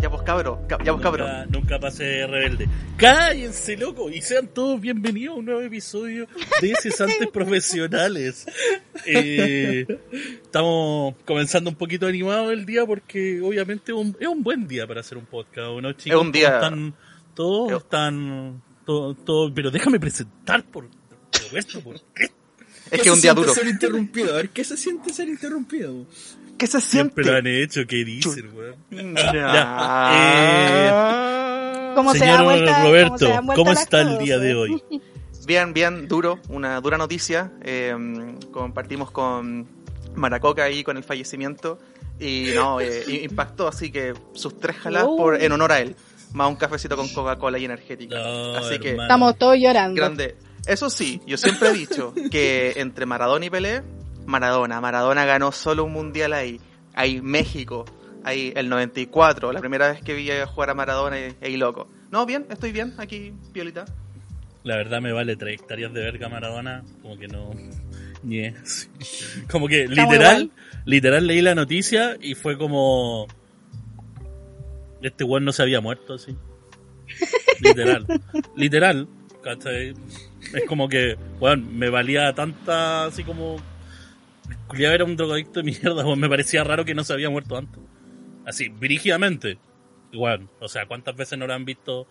Ya pues cabro, ca- ya pues cabro. Nunca, nunca pasé rebelde. Cállense, loco, y sean todos bienvenidos a un nuevo episodio de Cesantes Profesionales. Eh, estamos comenzando un poquito animados el día porque obviamente es un, es un buen día para hacer un podcast, ¿o ¿no, chicos? un día- Todos Están, todos Es- están, todos, todos- pero déjame presentar por, por esto, ¿por qué? Es ¿Qué que es un se día siente duro. ser interrumpido? A ver, ¿qué se siente ser interrumpido? ¿Qué se Siempre lo siente? han hecho, ¿qué dicen, weón? Ya. ¿Cómo se Señor da vuelta- cómo Roberto, se ¿cómo está el día de hoy? Bien, bien, duro, una dura noticia. Eh, compartimos con Maracoca ahí con el fallecimiento y no, eh, impactó, así que sus tres jaladas Uh. por, en honor a él. Más un cafecito con Coca-Cola y energética. No, así que. Estamos todos llorando. grande. Eso sí, yo siempre he dicho que entre Maradona y Pelé, Maradona, Maradona ganó solo un mundial ahí. Ahí México, ahí el 94, la primera vez que vi a jugar a Maradona y, y loco. No, bien, estoy bien, aquí, piolita. La verdad me vale tres hectáreas de verga Maradona, como que no... Ñe. Como que Está literal, literal leí la noticia y fue como... Este weón no se había muerto así. Literal. literal. ¿cachai? Es como que, weón, me valía tanta así como... Julián era un drogadicto de mierda, weón, me parecía raro que no se había muerto antes. Así, brígidamente. Igual, o sea, ¿cuántas veces no lo han visto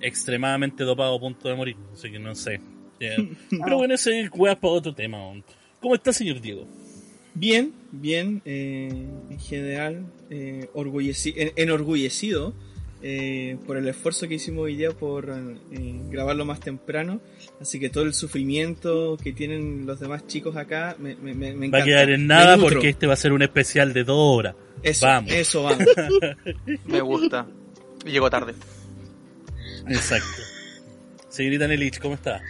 extremadamente dopado a punto de morir? Así que no sé. Pero bueno, ese es weas para otro tema. weón. ¿Cómo está, señor Diego? Bien, bien, eh, en general, eh, orgulleci- en- enorgullecido eh, por el esfuerzo que hicimos hoy día por eh, grabarlo más temprano. Así que todo el sufrimiento que tienen los demás chicos acá me, me, me, me Va a encanta. quedar en nada porque este va a ser un especial de dos horas. Eso, Vamos. eso vamos. Me gusta. Y llegó tarde. Exacto. Señorita Nelich, ¿cómo está?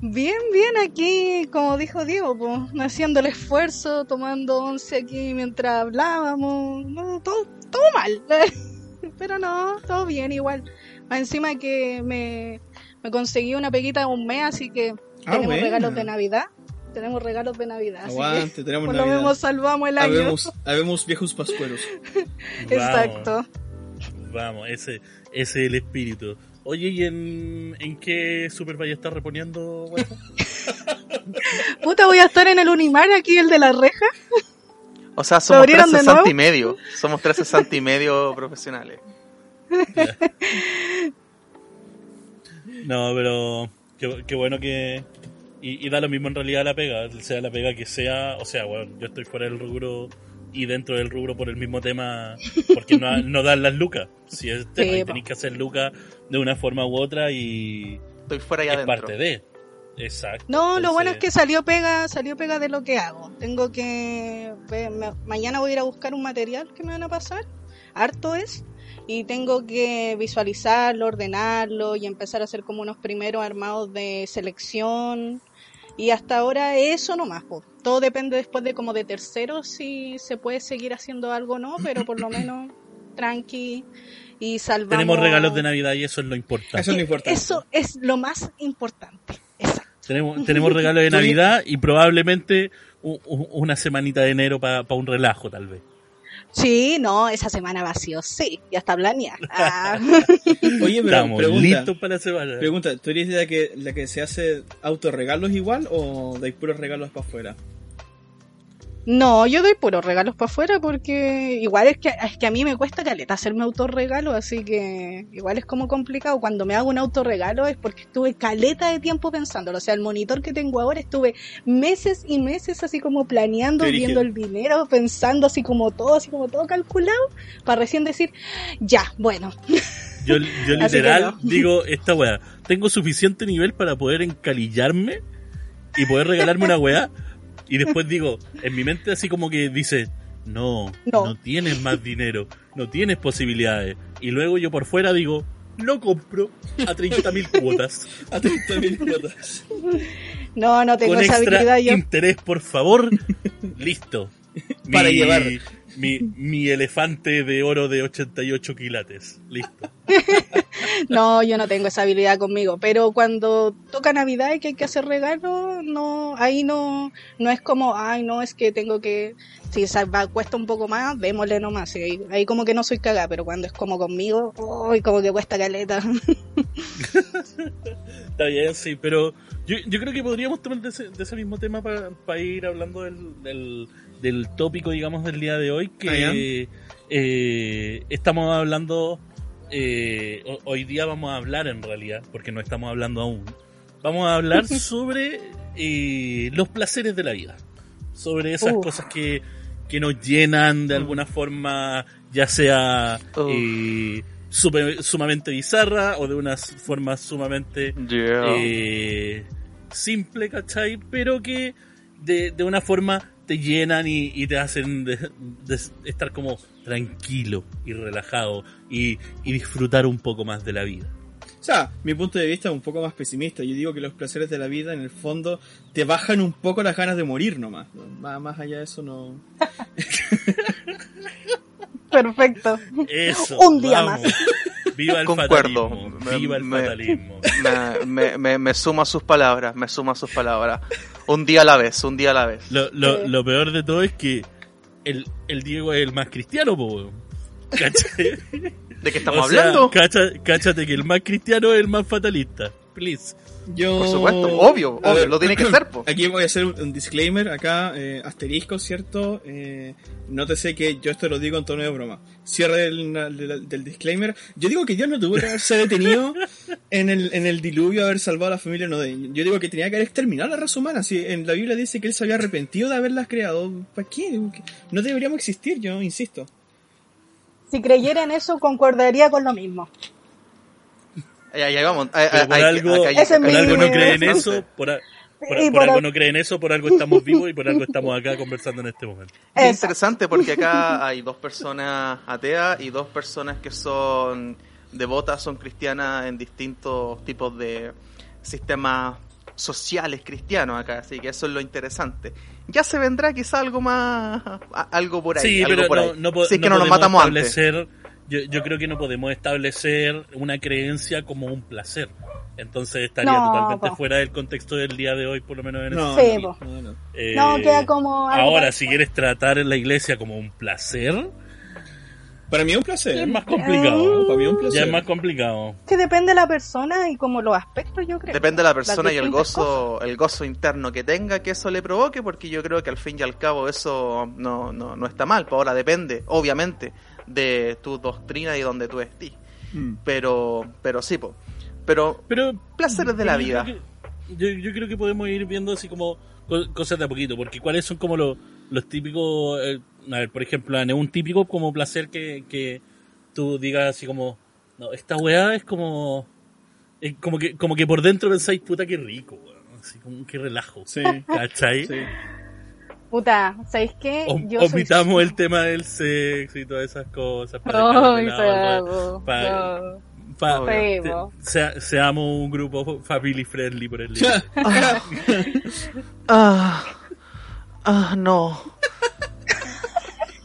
Bien, bien, aquí, como dijo Diego, pues, haciendo el esfuerzo, tomando once aquí mientras hablábamos. No, todo, todo mal. Pero no, todo bien igual. Más encima que me, me conseguí una peguita de un mes, así que Ah, tenemos buena. regalos de Navidad. Tenemos regalos de Navidad. Así Aguante, que tenemos por lo menos salvamos el año. Habemos, habemos viejos pascueros. Exacto. Vamos, vamos, ese, ese es el espíritu. Oye, ¿y en, en qué Super vaya a estar reponiendo? Puta, voy a estar en el Unimar aquí, el de la reja. O sea, somos abrieron tres de nuevo? sesenta y medio. Somos tres sesenta y medio profesionales. No, pero qué, qué bueno que... Y, y da lo mismo en realidad la pega, sea la pega que sea, o sea, bueno, yo estoy fuera del rubro y dentro del rubro por el mismo tema, porque no, no dan las lucas. Si es tema, Sí, tenéis que hacer lucas de una forma u otra y Estoy fuera y es adentro. parte de. Exacto. No, lo bueno es que salió pega, salió pega de lo que hago. Tengo que me- mañana voy a ir a buscar un material que me van a pasar, harto es, y tengo que visualizarlo, ordenarlo y empezar a hacer como unos primeros armados de selección. Y hasta ahora eso nomás, po. todo depende después de como de terceros si se puede seguir haciendo algo o no, pero por lo menos tranqui y salvamos. Tenemos regalos de Navidad y eso es lo importante. Eso es lo importante. Eso es lo más importante. Tenemos, tenemos regalos de Navidad y probablemente u- u- una semanita de enero para un relajo, tal vez. Sí, no, esa semana vacío, sí, ya está planeada. Ah. Oye, pero Estamos pregunta, listos para la semana. pregunta, ¿tú eres de la que, la que se hace autorregalos igual o de puros regalos para afuera? No, yo doy puros regalos para afuera porque igual es que, es que a mí me cuesta caleta hacerme autorregalo, así que igual es como complicado. Cuando me hago un autorregalo es porque estuve caleta de tiempo pensándolo. O sea, el monitor que tengo ahora estuve meses y meses así como planeando, viendo el dinero, pensando así como todo, así como todo calculado, para recién decir, ya, bueno, Yo, yo literal no. digo, esta weá, tengo suficiente nivel para poder encalillarme y poder regalarme una weá. Y después digo, en mi mente así como que dice, no, no, No. tienes más dinero, no tienes posibilidades. Y luego yo por fuera digo, lo compro a 30.000 cuotas. A 30.000 cuotas. no, no tengo Con esa extra habilidad yo. interés, por favor. Listo. Para llevar. Mi, mi elefante de oro de 88 quilates. Listo. No, yo no tengo esa habilidad conmigo, pero cuando toca Navidad y que hay que hacer regalos, no, ahí no, no es como, ay, no, es que tengo que, si va, cuesta un poco más, démosle nomás, ahí, ahí como que no soy cagada, pero cuando es como conmigo, uy, como que cuesta caleta. Está bien, sí, pero yo, yo creo que podríamos tomar de ese, de ese mismo tema para ir hablando del, del, del tópico, digamos, del día de hoy, Ah, que eh, estamos hablando, eh, ho- hoy día vamos a hablar en realidad, porque no estamos hablando aún, vamos a hablar sobre eh, los placeres de la vida, sobre esas cosas que, que nos llenan de alguna forma, ya sea sumamente bizarra o de una forma sumamente Yeah. eh, simple, ¿cachai? Pero que de, de una forma te llenan y, y te hacen de- de estar como tranquilo y relajado y, y disfrutar un poco más de la vida. O sea, mi punto de vista es un poco más pesimista. Yo digo que los placeres de la vida, en el fondo, te bajan un poco las ganas de morir nomás. Más, más allá de eso, no. Perfecto. Eso. Un día vamos. Viva el Concuerdo. fatalismo. Me- Viva el me- fatalismo. Me, me, me, me sumo a sus palabras, me sumo a sus palabras. Un día a la vez, un día a la vez. Lo, lo, lo peor de todo es que el, el Diego es el más cristiano, po. ¿De qué estamos O sea, hablando? cacha- cáchate que el más cristiano es el más fatalista. Please. Yo... Por supuesto, obvio, obvio, lo tiene que ser, po. Aquí voy a hacer un, disclaimer, acá, eh, asterisco, ¿cierto? Eh, nótese que yo esto lo digo en tono de broma. Cierre del, del- del disclaimer. Yo digo que Dios no tuvo que haberse detenido en el, en el diluvio, haber salvado a la familia Noé. Yo digo que tenía que haber exterminado a la raza humana. Si en la Biblia dice que él se había arrepentido de haberlas creado, ¿para qué? No deberíamos existir, yo insisto. Si creyera en eso, concordaría con lo mismo. Ahí, ahí vamos. Pero por algo, es por algo no creen eso, por, a- por, por por algo al- no creen eso, por algo estamos vivos y por algo estamos acá conversando en este momento. Es interesante porque acá hay dos personas ateas y dos personas que son devotas, son cristianas en distintos tipos de sistemas sociales cristianos acá, así que eso es lo interesante. Ya se vendrá quizá algo más, algo por ahí. Sí, algo pero por no, ahí. no, si es que no no nos podemos matamos antes. Yo, yo creo que no podemos establecer una creencia como un placer. Entonces estaría No, totalmente po. fuera del contexto del día de hoy, por lo menos en No, este Sí, no. Eh, No, queda como Ahora, si quieres tratar la iglesia como un placer, Para mí es un placer. es más complicado. Para mí es un Ya placer. es más complicado. Que depende de la persona y como los aspectos, yo creo. Depende de la persona y el cosas. gozo, el gozo interno que tenga que eso le provoque, porque yo creo que al fin y al cabo eso no, no, no está mal. Pues ahora depende, obviamente, de tu doctrina y donde tú estés. Mm. Pero, pero sí, po. Pero Pero placeres de la yo vida. creo que- yo, yo creo que podemos ir viendo así como co- cosas de a poquito, porque cuáles son como los, los típicos, eh, a ver, por ejemplo, un típico como placer que, que tú digas así como, no, esta weá es como, es como que, como que por dentro pensáis, puta, qué rico, weón", así como que relajo, Sí, ¿cachai? sí. Puta, ¿sabéis qué? O- Yo soy- omitamos el tema del sexo y todas esas cosas. para dejarlo de Ay, lado, Sabo, pa- no. pa- Obvio. te- Sabo. sea- seamos un grupo family friendly por el día. Ah, ah, no.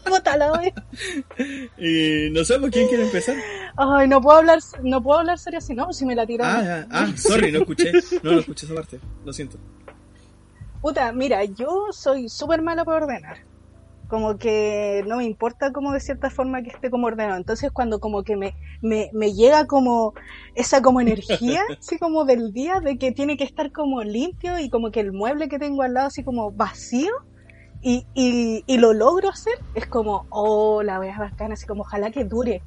Y no sé, ¿por quién quiere empezar? Ay, no puedo hablar, no puedo hablar serio así, no, si me la tiraron. Ah, ah, ah, sorry, no escuché. No, no escuché esa parte. Lo siento. Puta, mira, yo soy súper mala para ordenar. Como que no me importa como de cierta forma que esté como ordenado. Entonces cuando como que me, me, me llega como esa como energía, así como del día, de que tiene que estar como limpio y como que el mueble que tengo al lado así como vacío y, y, y lo logro hacer, es como, oh, la wea bacana, así como ojalá que dure.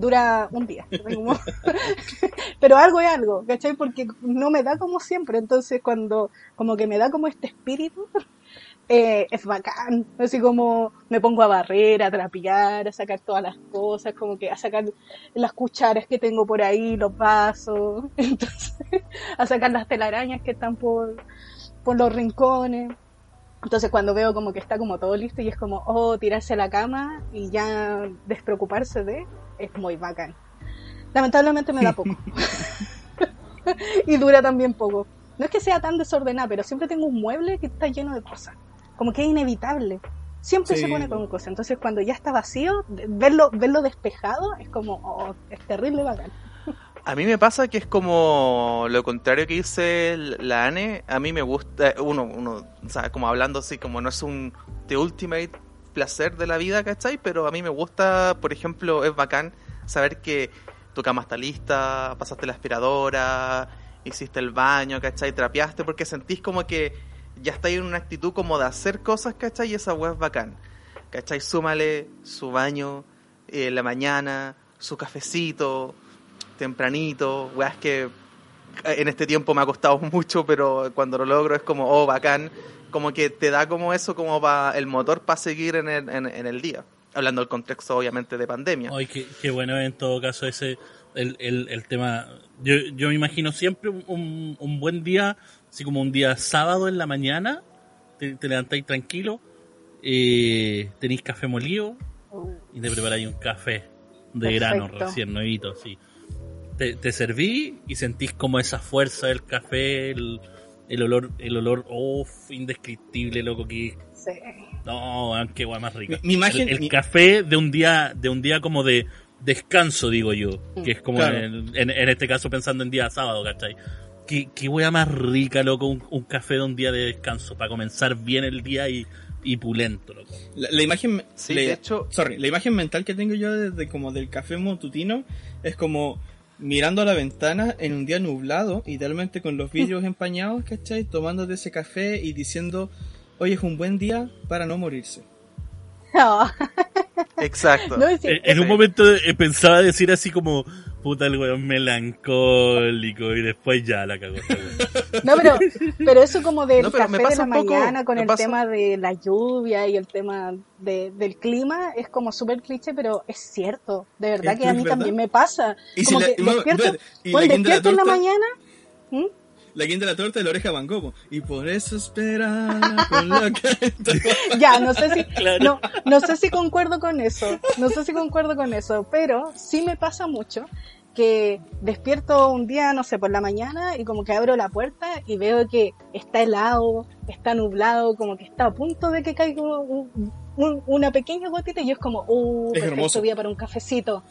Dura un día. como- Pero algo es algo, ¿cachai? Porque no me da como siempre. Entonces cuando como que me da como este espíritu, eh, es bacán. Así como me pongo a barrer, a trapear, a sacar todas las cosas, como que a sacar las cucharas que tengo por ahí, los vasos, entonces, a sacar las telarañas que están por, por los rincones. Entonces cuando veo como que está como todo listo y es como, oh, tirarse a la cama y ya despreocuparse de, es muy bacán. Lamentablemente me da poco. y dura también poco. No es que sea tan desordenada, pero siempre tengo un mueble que está lleno de cosas. Como que es inevitable. Siempre Sí. se pone con cosas. Entonces cuando ya está vacío, verlo, verlo despejado es como, oh, es terrible bacán. A mí me pasa que es como lo contrario que dice la ANE. A mí me gusta, uno, uno, o sea, como hablando así, como no es un the ultimate placer de la vida, ¿cachai? Pero a mí me gusta, por ejemplo, es bacán saber que tu cama está lista, pasaste la aspiradora, hiciste el baño, ¿cachai? Trapeaste, porque sentís como que ya estáis en una actitud como de hacer cosas, ¿cachai? Y esa weá es bacán. ¿Cachai? Súmale su baño eh, la mañana, su cafecito, tempranito, weas que en este tiempo me ha costado mucho, pero cuando lo logro es como, oh, bacán, como que te da como eso, como para el motor para seguir en el, en, en el día. Hablando del contexto, obviamente, de pandemia. Ay, qué, qué bueno en todo caso ese, el, el, el tema. Yo, yo me imagino siempre un, buen día, así como un día sábado en la mañana, te, te levantáis tranquilo, eh, tenéis café molido y te preparáis un café de grano recién nuevito, así. Te, te serví y sentís como esa fuerza del café, el, el olor, el olor, uff, indescriptible, loco, que Sí. no, qué guay más rica. Mi- mi imagen- el, el mi- café de un día, de un día como de descanso, digo yo, que es como Claro. en, en- en este caso pensando en día sábado, ¿cachai? Qué, qué wea más rica, loco, un, un café de un día de descanso, para comenzar bien el día y, y pulento, loco. La, la imagen, Sí, la- de hecho- sorry, la imagen mental que tengo yo desde como del café matutino es como mirando a la ventana en un día nublado, idealmente con los vidrios empañados, ¿cachai? Tomándote ese café y diciendo, hoy es un buen día para no morirse. No, Exacto. no es Eh, En un momento eh, pensaba decir así como, puta el weón melancólico, y después ya la cagó. No, pero, pero eso como del No, café de la poco- mañana con el pasa- tema de la lluvia y el tema de, del clima es como súper cliché, pero es cierto. De verdad Es que a mí verdad. también me pasa. Y si como la- que bueno, despierto, bueno, la la despierto en la mañana. ¿Mm? La guinda de la torta de la oreja Van Gogh. Y por eso espera con la. Ya, no sé si, Claro. no, no sé si concuerdo con eso, no sé si concuerdo con eso, pero sí me pasa mucho que despierto un día, no sé, por la mañana y como que abro la puerta y veo que está helado, está nublado, como que está a punto de que caiga un- un- una pequeña gotita y yo es como, uh, Es perfecto hermoso. día para un cafecito,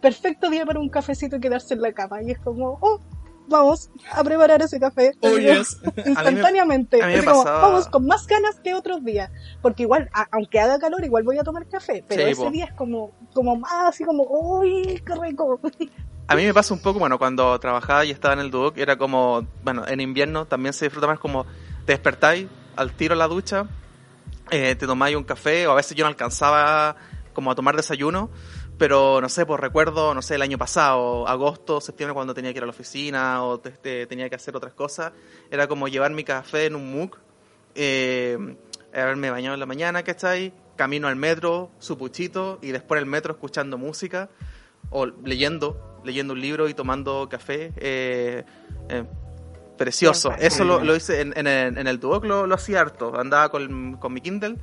perfecto día para un cafecito y quedarse en la cama y es como, oh, vamos a preparar ese café. Oh, yes. instantáneamente. a mí me Así como, pasaba- vamos con más ganas que otros días. Porque igual, a- aunque haga calor, igual voy a tomar café. Pero Sí, ese po. día es como, como más así como, uy, qué rico. A mí me pasa un poco, bueno, cuando trabajaba y estaba en el Duoc, era como, bueno, en invierno también se disfruta más como te despertáis al tiro a la ducha, eh, te tomáis un café, o a veces yo no alcanzaba como a tomar desayuno, pero no sé, pues recuerdo, no sé, el año pasado, agosto, septiembre, cuando tenía que ir a la oficina o te- te- tenía que hacer otras cosas, era como llevar mi café en un mug, eh, haberme bañado en la mañana, ¿cachai? Camino al metro, su puchito, y después en el metro escuchando música, o leyendo, leyendo un libro y tomando café. eh, eh, precioso. Eso lo, lo hice en, en el, en el Duoc, lo, lo hacía harto. Andaba con, con mi Kindle,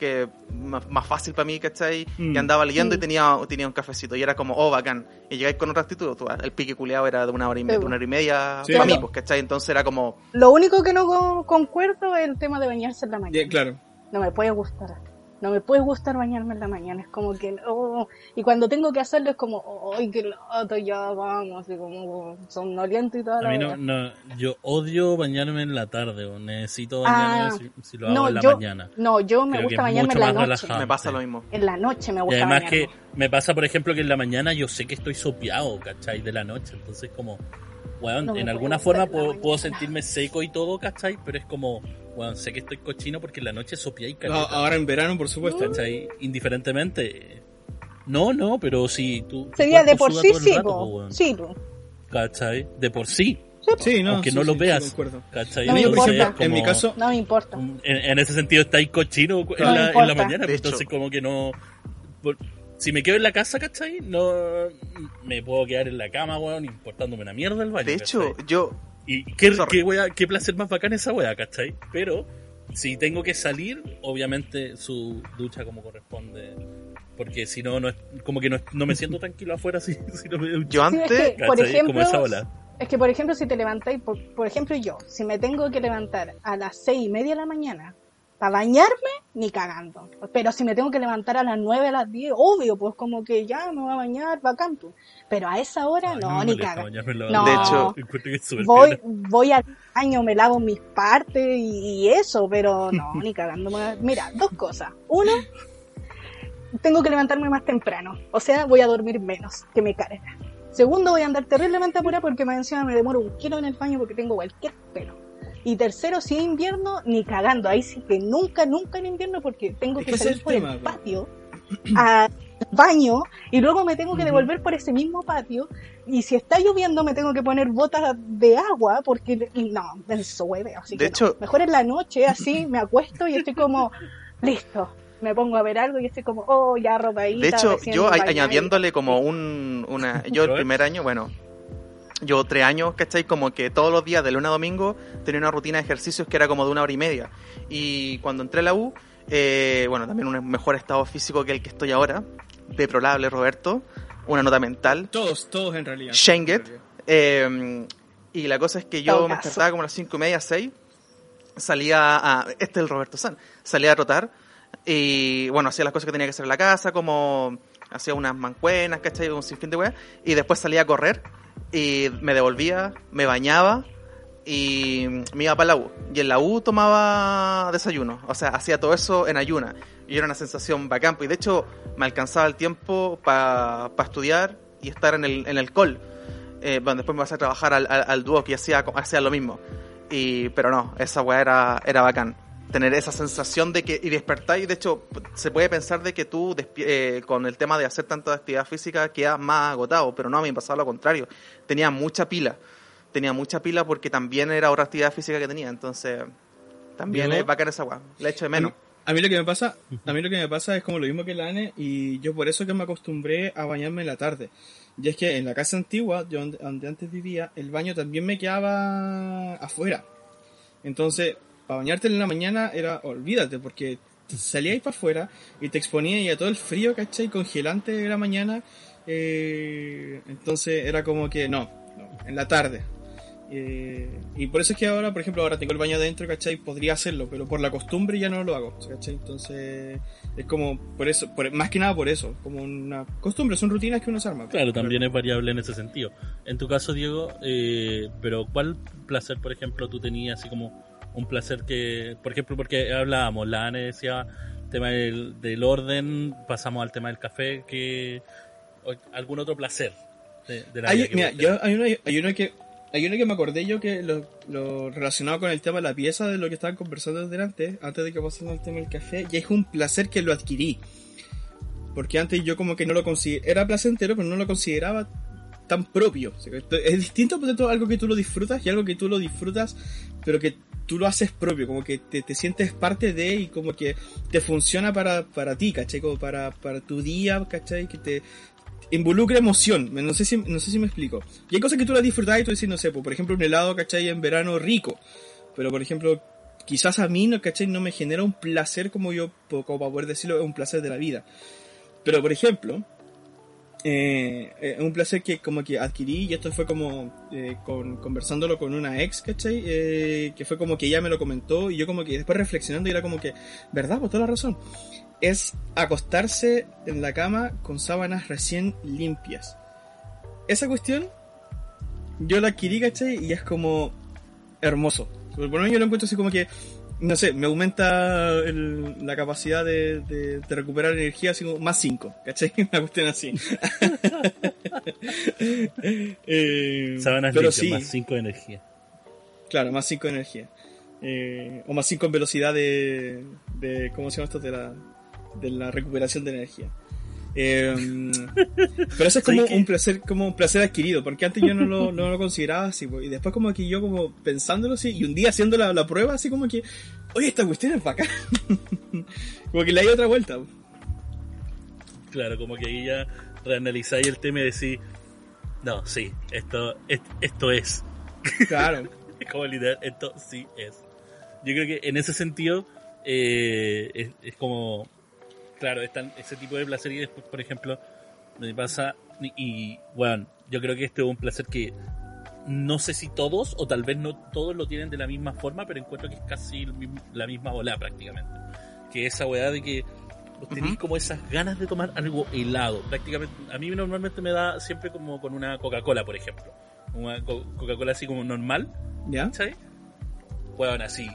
que más, más fácil para mí, ¿cachai? Mm. Y andaba leyendo y Mm. tenía, tenía un cafecito. Y era como, oh, bacán. Y llegáis con otra actitud. tú, el pique culeado era de una hora y, me- Sí, de una hora y media Sí. para mí, pues, ¿cachai? Entonces era como, Lo único que no co- concuerdo es el tema de bañarse en la mañana. Claro. No me puede gustar. No me puede gustar bañarme en la mañana. Es como que, oh, y cuando tengo que hacerlo es como, ay, qué lato, ya vamos, y como somnoliento y toda A la mí no, no, yo odio bañarme en la tarde, o necesito Ah, bañarme si, si lo hago no, en la yo, mañana. no, yo me Creo que gusta bañarme en la noche. relajado. me pasa lo mismo. En la noche me Y gusta además bañarme. que me pasa, por ejemplo, que en la mañana yo sé que estoy sopeado, ¿cachai? De la noche. Entonces, como, weón, No en alguna forma puedo, puedo sentirme seco y todo, ¿cachai? Pero es como, weón, sé que estoy cochino porque en la noche sopeáis, Ah, ¿cachai? Ahora en verano, por supuesto. ¿cachai? Indiferentemente. No, no, pero si tú. tu Sería de por sí, sí, rato, weón, Sí, po. ¿cachai? De por sí. Sí, no. aunque sí, no lo sí, veas. ¿cachai? No me Entonces, importa. como- En mi caso, No me importa. en, en ese sentido está ahí cochino en, No la, en la mañana, De entonces hecho. como que no... por- si me quedo en la casa, ¿cachai? No me puedo quedar en la cama, weón, importándome una mierda el baño. De hecho, ¿cachai? yo, y qué, qué, wea- qué placer más bacán esa wea, ¿cachai? Pero si tengo que salir, obviamente su ducha como corresponde. Porque si no, no es, como que no, no me siento tranquilo afuera si, si no me ducho. yo Sí, es antes, que, por ¿cachai? ejemplo, como esa ola. es que, por ejemplo, si te levantáis, por, por ejemplo, yo, si me tengo que levantar a las seis y media de la mañana Para bañarme, ni cagando. Pero si me tengo que levantar a las 9, a las 10, obvio, pues como que ya me voy a bañar, bacán. pues. Pero a esa hora, Ay, no, me ni cagando. No. De hecho, Voy, voy al baño, me lavo mis partes y, y eso, pero no, ni cagando. me- Mira, dos cosas. Uno, tengo que levantarme más temprano. O sea, voy a dormir menos, que me carga. Segundo, voy a andar terriblemente apurada porque más encima me demoro un kilo en el baño porque tengo cualquier pelo. Y tercero, si es invierno, ni cagando. Ahí sí que nunca, nunca en invierno porque tengo que salir el por tema, el po. patio al baño y luego me tengo que devolver por ese mismo patio. Y si está lloviendo, me tengo que poner botas de agua porque no, eso hueve. Así De que hecho- no. mejor en la noche, así me acuesto y estoy como listo. Me pongo a ver algo y estoy como, oh, ya ropa ahí. De hecho, yo añadiéndole como un, una... Yo el Robert. primer año, bueno, yo tres años, ¿cachai? Como que todos los días, de lunes a domingo, tenía una rutina de ejercicios que era como de una hora y media. Y cuando entré a la U, eh, bueno, también un mejor estado físico que el que estoy ahora, deplorable, Roberto, una nota mental, Todos, todos en realidad. Schenget. Eh, y la cosa es que yo me despertaba como a las cinco y media, seis. Salía a. Este es el Roberto San. Salía a trotar. Y bueno, hacía las cosas que tenía que hacer en la casa, como hacía unas mancuenas, ¿cachai? Un sinfín de weas. Y después salía a correr. Y me devolvía, me bañaba. Y me iba para la U. Y en la U tomaba desayuno. O sea, hacía todo eso en ayuna. Y era una sensación bacán. pues, Y de hecho, me alcanzaba el tiempo para estudiar y estar en el, en el col. Eh, bueno, después me vas a trabajar al, al, al dúo que hacía, hacía lo mismo. Y, pero no, esa weá era, era bacán. Tener esa sensación de que, y despertar, y de hecho, se puede pensar de que tú, eh, con el tema de hacer tanta actividad física, quedas más agotado, pero no, a mí me pasaba lo contrario. Tenía mucha pila. Tenía mucha pila porque también era otra actividad física que tenía, entonces, también es bacán esa weá. Le echo de menos. A mí lo que me pasa, a mí lo que me pasa es como lo mismo que la Ane y yo por eso que me acostumbré a bañarme en la tarde. Y es que en la casa antigua, yo donde antes vivía, el baño también me quedaba afuera. Entonces, para bañarte en la mañana era, olvídate, porque salíais para afuera y te exponíais a todo el frío, ¿cachai? Congelante de la mañana. eh, entonces era como que no, no, en la tarde. Eh, y por eso es que ahora, por ejemplo, ahora tengo el baño adentro, ¿cachai? Podría hacerlo, pero por la costumbre ya no lo hago, ¿cachai? Entonces, es como, por eso, por- más que nada por eso, como una costumbre, son rutinas que uno se arma. Claro, también es variable en ese sentido. En tu caso, Diego, eh, pero ¿cuál placer, por ejemplo, tú tenías así como un placer que, por ejemplo, porque hablábamos, la ANE decía tema del, del orden, pasamos al tema del café, que o- algún otro placer de, de la Hay, vida mira, yo, hay, uno, hay uno que hay uno que me acordé yo que lo, lo relacionado con el tema de la pieza de lo que estaban conversando delante, antes de que pasemos al tema del café, y es un placer que lo adquirí. Porque antes yo como que no lo consideraba, era placentero, pero no lo consideraba tan propio. O sea, que Es distinto, por tanto, algo que tú lo disfrutas y algo que tú lo disfrutas, pero que tú lo haces propio, como que te, te sientes parte de y como que te funciona para, para ti, ¿cachai? Como para, para tu día, ¿cachai? Que te involucra emoción, no sé si, no sé si me explico. Y hay cosas que tú las disfrutas y tú dices, no sé, pues, por ejemplo, un helado, ¿cachai? En verano rico, pero por ejemplo, quizás a mí, ¿no, ¿cachai? No me genera un placer como yo, como para poder decirlo, un placer de la vida. Pero por ejemplo, eh, eh, un placer que como que adquirí y esto fue como eh, con, conversándolo con una ex, ¿cachai? Eh, que fue como que ella me lo comentó y yo como que después reflexionando y era como que, ¿verdad? Pues toda la razón. Es acostarse en la cama con sábanas recién limpias. Esa cuestión yo la adquirí, ¿cachai? Y es como hermoso. Por lo menos yo lo encuentro así como que no sé, me aumenta el- la capacidad de, de- de recuperar energía así como más 5, ¿cachai? Una cuestión así. Eh, Sábanas pero limpias, sí, más 5 de energía. claro, más 5 de energía. Eh, o más 5 en velocidad de, de. ¿Cómo se llama esto? De la, de la recuperación de energía. Eh, pero eso es como un placer, como un placer adquirido, porque antes yo no lo, no lo consideraba así, y después como que yo como pensándolo así, y un día haciendo la, la prueba así como que, oye, esta cuestión es bacán. como que le hay otra vuelta. Claro, como que ahí ya reanalizáis el tema y decís, no, sí, esto, es- esto es. Claro. como literal, esto sí es. Yo creo que en ese sentido eh, es, es como, claro, están ese tipo de placer y después, por ejemplo, me pasa, y, bueno, yo creo que este es un placer que no sé si todos, o tal vez no todos lo tienen de la misma forma, pero encuentro que es casi la misma bola prácticamente. Que esa weá de que tenéis Ujú. como esas ganas de tomar algo helado. Prácticamente, a mí normalmente me da siempre como con una Coca-Cola, por ejemplo. Una co- Coca-Cola así como normal, ¿Ya? ¿cachai? Weón, así.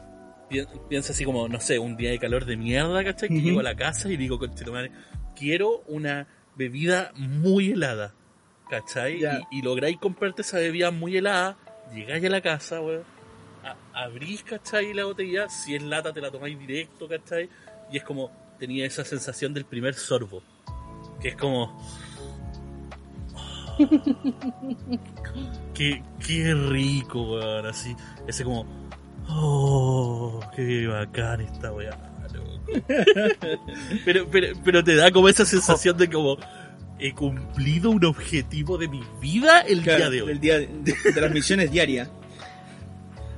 Pi- Piensa así como, no sé, un día de calor de mierda, ¿cachai? Que llego a la casa y digo, conchetumare, quiero una bebida muy helada, ¿cachai? Y, y lográis comprarte esa bebida muy helada, llegáis a la casa, weón, abrís, ¿cachai? La botella, si es lata te la tomáis directo, ¿cachai? Y es como, tenía esa sensación del primer sorbo, que es como... qué, qué rico, weón, así, ese como... Oh, qué bacán esta weá, loco. pero, pero, pero te da como esa sensación de como he cumplido un objetivo de mi vida el Claro, día de hoy. El día de, de las misiones diarias.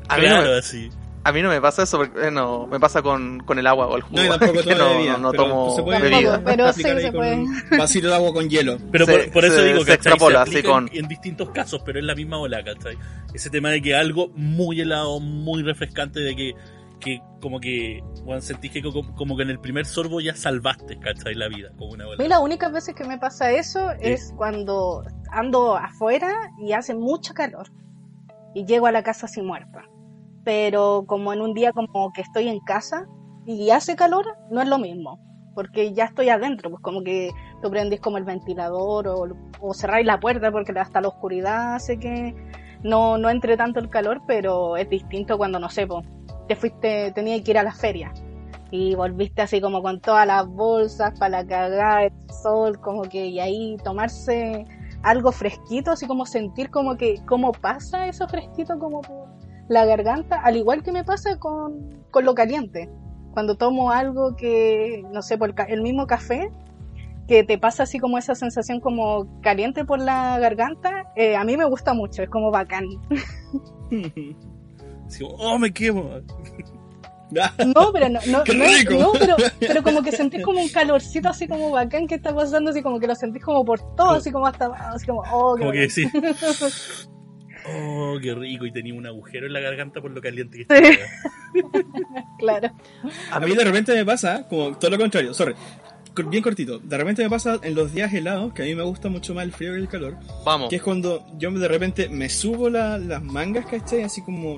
A mí, no claro, me, así. A mí no me pasa eso, porque, eh, no, me pasa con, con el agua o el jugo. No, y tampoco que toda no, bebida. no, no pero tomo se puede bebida. Tampoco, pero sí se con puede. un vasito de agua con hielo. Pero Se- por, por eso se- digo, se ¿cachai? extrapola, así con- en, en distintos casos, pero es la misma ola, ¿cachai? Ese tema de que algo muy helado, muy refrescante, de que, que como que, bueno, sentís que como, como que en el primer sorbo ya salvaste, ¿cachai? La vida, una A ola. mí las únicas veces que me pasa eso es cuando ando afuera y hace mucho calor y llego a la casa así muerta. Pero como en un día como que estoy en casa y hace calor, no es lo mismo. Porque ya estoy adentro, pues como que tú prendís como el ventilador o, o cerráis la puerta porque hasta la oscuridad hace que no, no entre tanto el calor, pero es distinto cuando, no sé, pues, te fuiste, tenías que ir a la feria y volviste así como con todas las bolsas para la cagada, el sol, como que y ahí tomarse algo fresquito, así como sentir como que cómo pasa eso fresquito como por la garganta, al igual que me pasa con, con lo caliente. Cuando tomo algo que, no sé, por el, mismo café, que te pasa así como esa sensación como caliente por la garganta, eh, a mí me gusta mucho, es como bacán. Como, oh, me quemo. No, pero no, no, ¡Qué no, pero, pero como que sentís como un calorcito así como bacán que está pasando, así como que lo sentís como por todo, así como hasta así como, oh, Como que sí. Oh, qué rico. Y tenía un agujero en la garganta por lo caliente que Sí. estaba. Claro. A mí de repente me pasa, como todo lo contrario, sorry, bien cortito, de repente me pasa en los días helados, que a mí me gusta mucho más el frío que el calor, Vamos. que es cuando yo de repente me subo la- las mangas, ¿cachai? Así como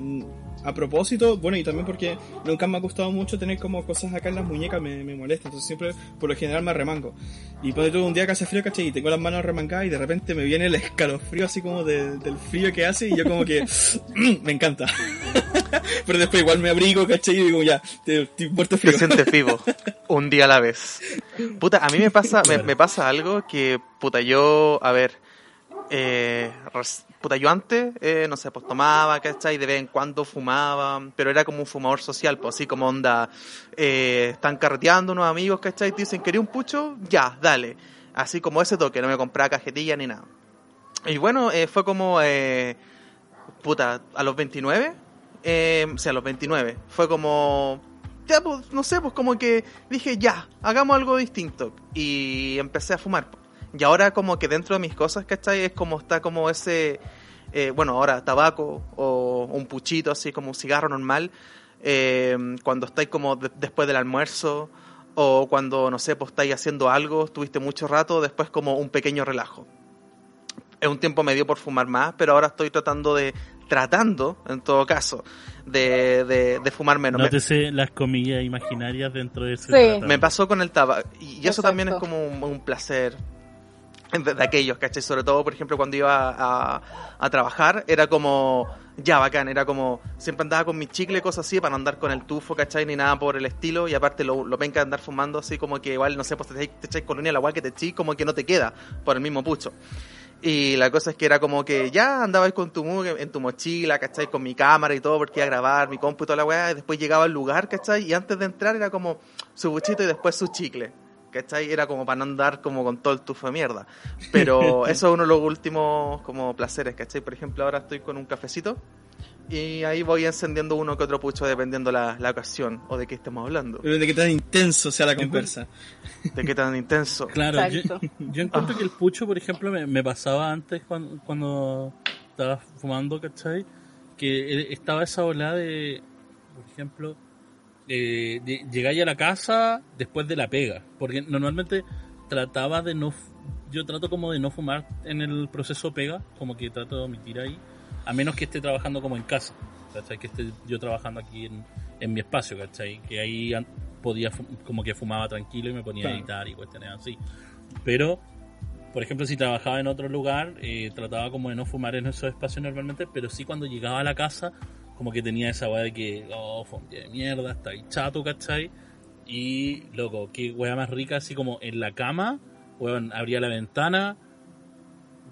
a propósito, bueno, y también porque nunca me ha gustado mucho tener como cosas acá en las muñecas, me, me molesta, entonces siempre por lo general me remango. Y ponte todo un día que hace frío, ¿cachai? Y tengo las manos remangadas y de repente me viene el escalofrío así como de- del frío que hace y yo como que me encanta. Pero después igual me abrigo, ¿cachai? Y digo, ya, te, te muerto Te frío. sientes vivo. Un día a la vez. Puta, a mí me pasa, me, me pasa algo que, puta, yo, a ver, eh, puta, yo antes, eh, no sé, pues tomaba, ¿cachai? De vez en cuando fumaba, pero era como un fumador social, pues así como onda, eh, están carreteando unos amigos, ¿cachai? Dicen, ¿quería un pucho? Ya, dale. Así como ese toque, no me compraba cajetilla ni nada. Y bueno, eh, fue como, eh, puta, a los 29, eh, o sea, a los 29, fue como, ya, pues, no sé, pues como que dije, ya, hagamos algo distinto. Y empecé a fumar. Y ahora como que dentro de mis cosas, ¿cachai? Es como está como ese, eh, bueno, ahora tabaco o un puchito, así como un cigarro normal, eh, cuando estáis como de- después del almuerzo o cuando, no sé, pues estáis haciendo algo, estuviste mucho rato, después como un pequeño relajo. Es un tiempo medio por fumar más, pero ahora estoy tratando de, tratando, en todo caso, de, de, de fumar menos. Me- Nótese las comillas imaginarias dentro de ese Sí. tratado. me pasó con el tabaco. Y eso también es como un, un placer de, de aquellos, ¿cachai? Sobre todo, por ejemplo, cuando iba a, a trabajar, era como, ya, bacán, era como, siempre andaba con mi chicle, cosas así, para no andar con el tufo, ¿cachai? Ni nada por el estilo, y aparte lo, lo penca de andar fumando así como que igual, no sé, pues te, te echáis colonia, la agua que te echáis, como que no te queda por el mismo pucho. Y la cosa es que era como que ya andabais con tu en tu mochila, ¿cachai? Con mi cámara y todo, porque iba a grabar mi compu y la weá, y después llegaba al lugar, ¿cachai? Y antes de entrar era como su buchito y después su chicle. ¿Cachai? Era como para no andar como con todo el tufo de mierda. Pero eso es uno de los últimos como placeres, ¿cachai? Por ejemplo, ahora estoy con un cafecito y ahí voy encendiendo uno que otro pucho dependiendo la, la ocasión o de qué estemos hablando. Pero de que tan intenso sea la conversa. De qué tan intenso. Claro, yo, Exacto. yo encuentro que el pucho, por ejemplo, me, me pasaba antes cuando, cuando estaba fumando, ¿cachai? Que eh, estaba esa ola de, por ejemplo, eh, llegáis a la casa después de la pega. Porque normalmente trataba de no. Yo trato como de no fumar en el proceso pega, como que trato de omitir ahí, a menos que esté trabajando como en casa, ¿cachai? Que esté yo trabajando aquí en, en mi espacio, ¿cachai? Que ahí podía, como que fumaba tranquilo y me ponía Claro. a editar y cuestiones así. Pero, por ejemplo, si trabajaba en otro lugar, eh, trataba como de no fumar en esos espacios normalmente, pero sí cuando llegaba a la casa, como que tenía esa weá de que, oh, fue un día de mierda, está ahí chato, ¿cachai? Y, loco, qué weá más rica, así como en la cama, weón, abría la ventana,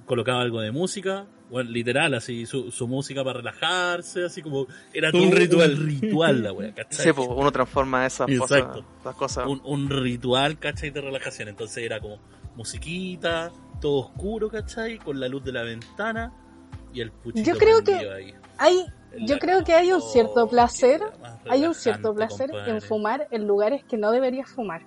colocaba algo de música, bueno, literal, así, su, su música para relajarse, así como, era Un todo ritual. Un ritual la weá, ¿cachai? Sí, pues uno transforma esas cosas, Exacto. esas cosas. un, un ritual, ¿cachai? De relajación. Entonces era como musiquita, todo oscuro, ¿cachai? Con la luz de la ventana y el puchito Yo creo que ahí. Hay, yo la creo que hay un Oh, cierto qué placer, hay un cierto placer en fumar en lugares que no deberías fumar.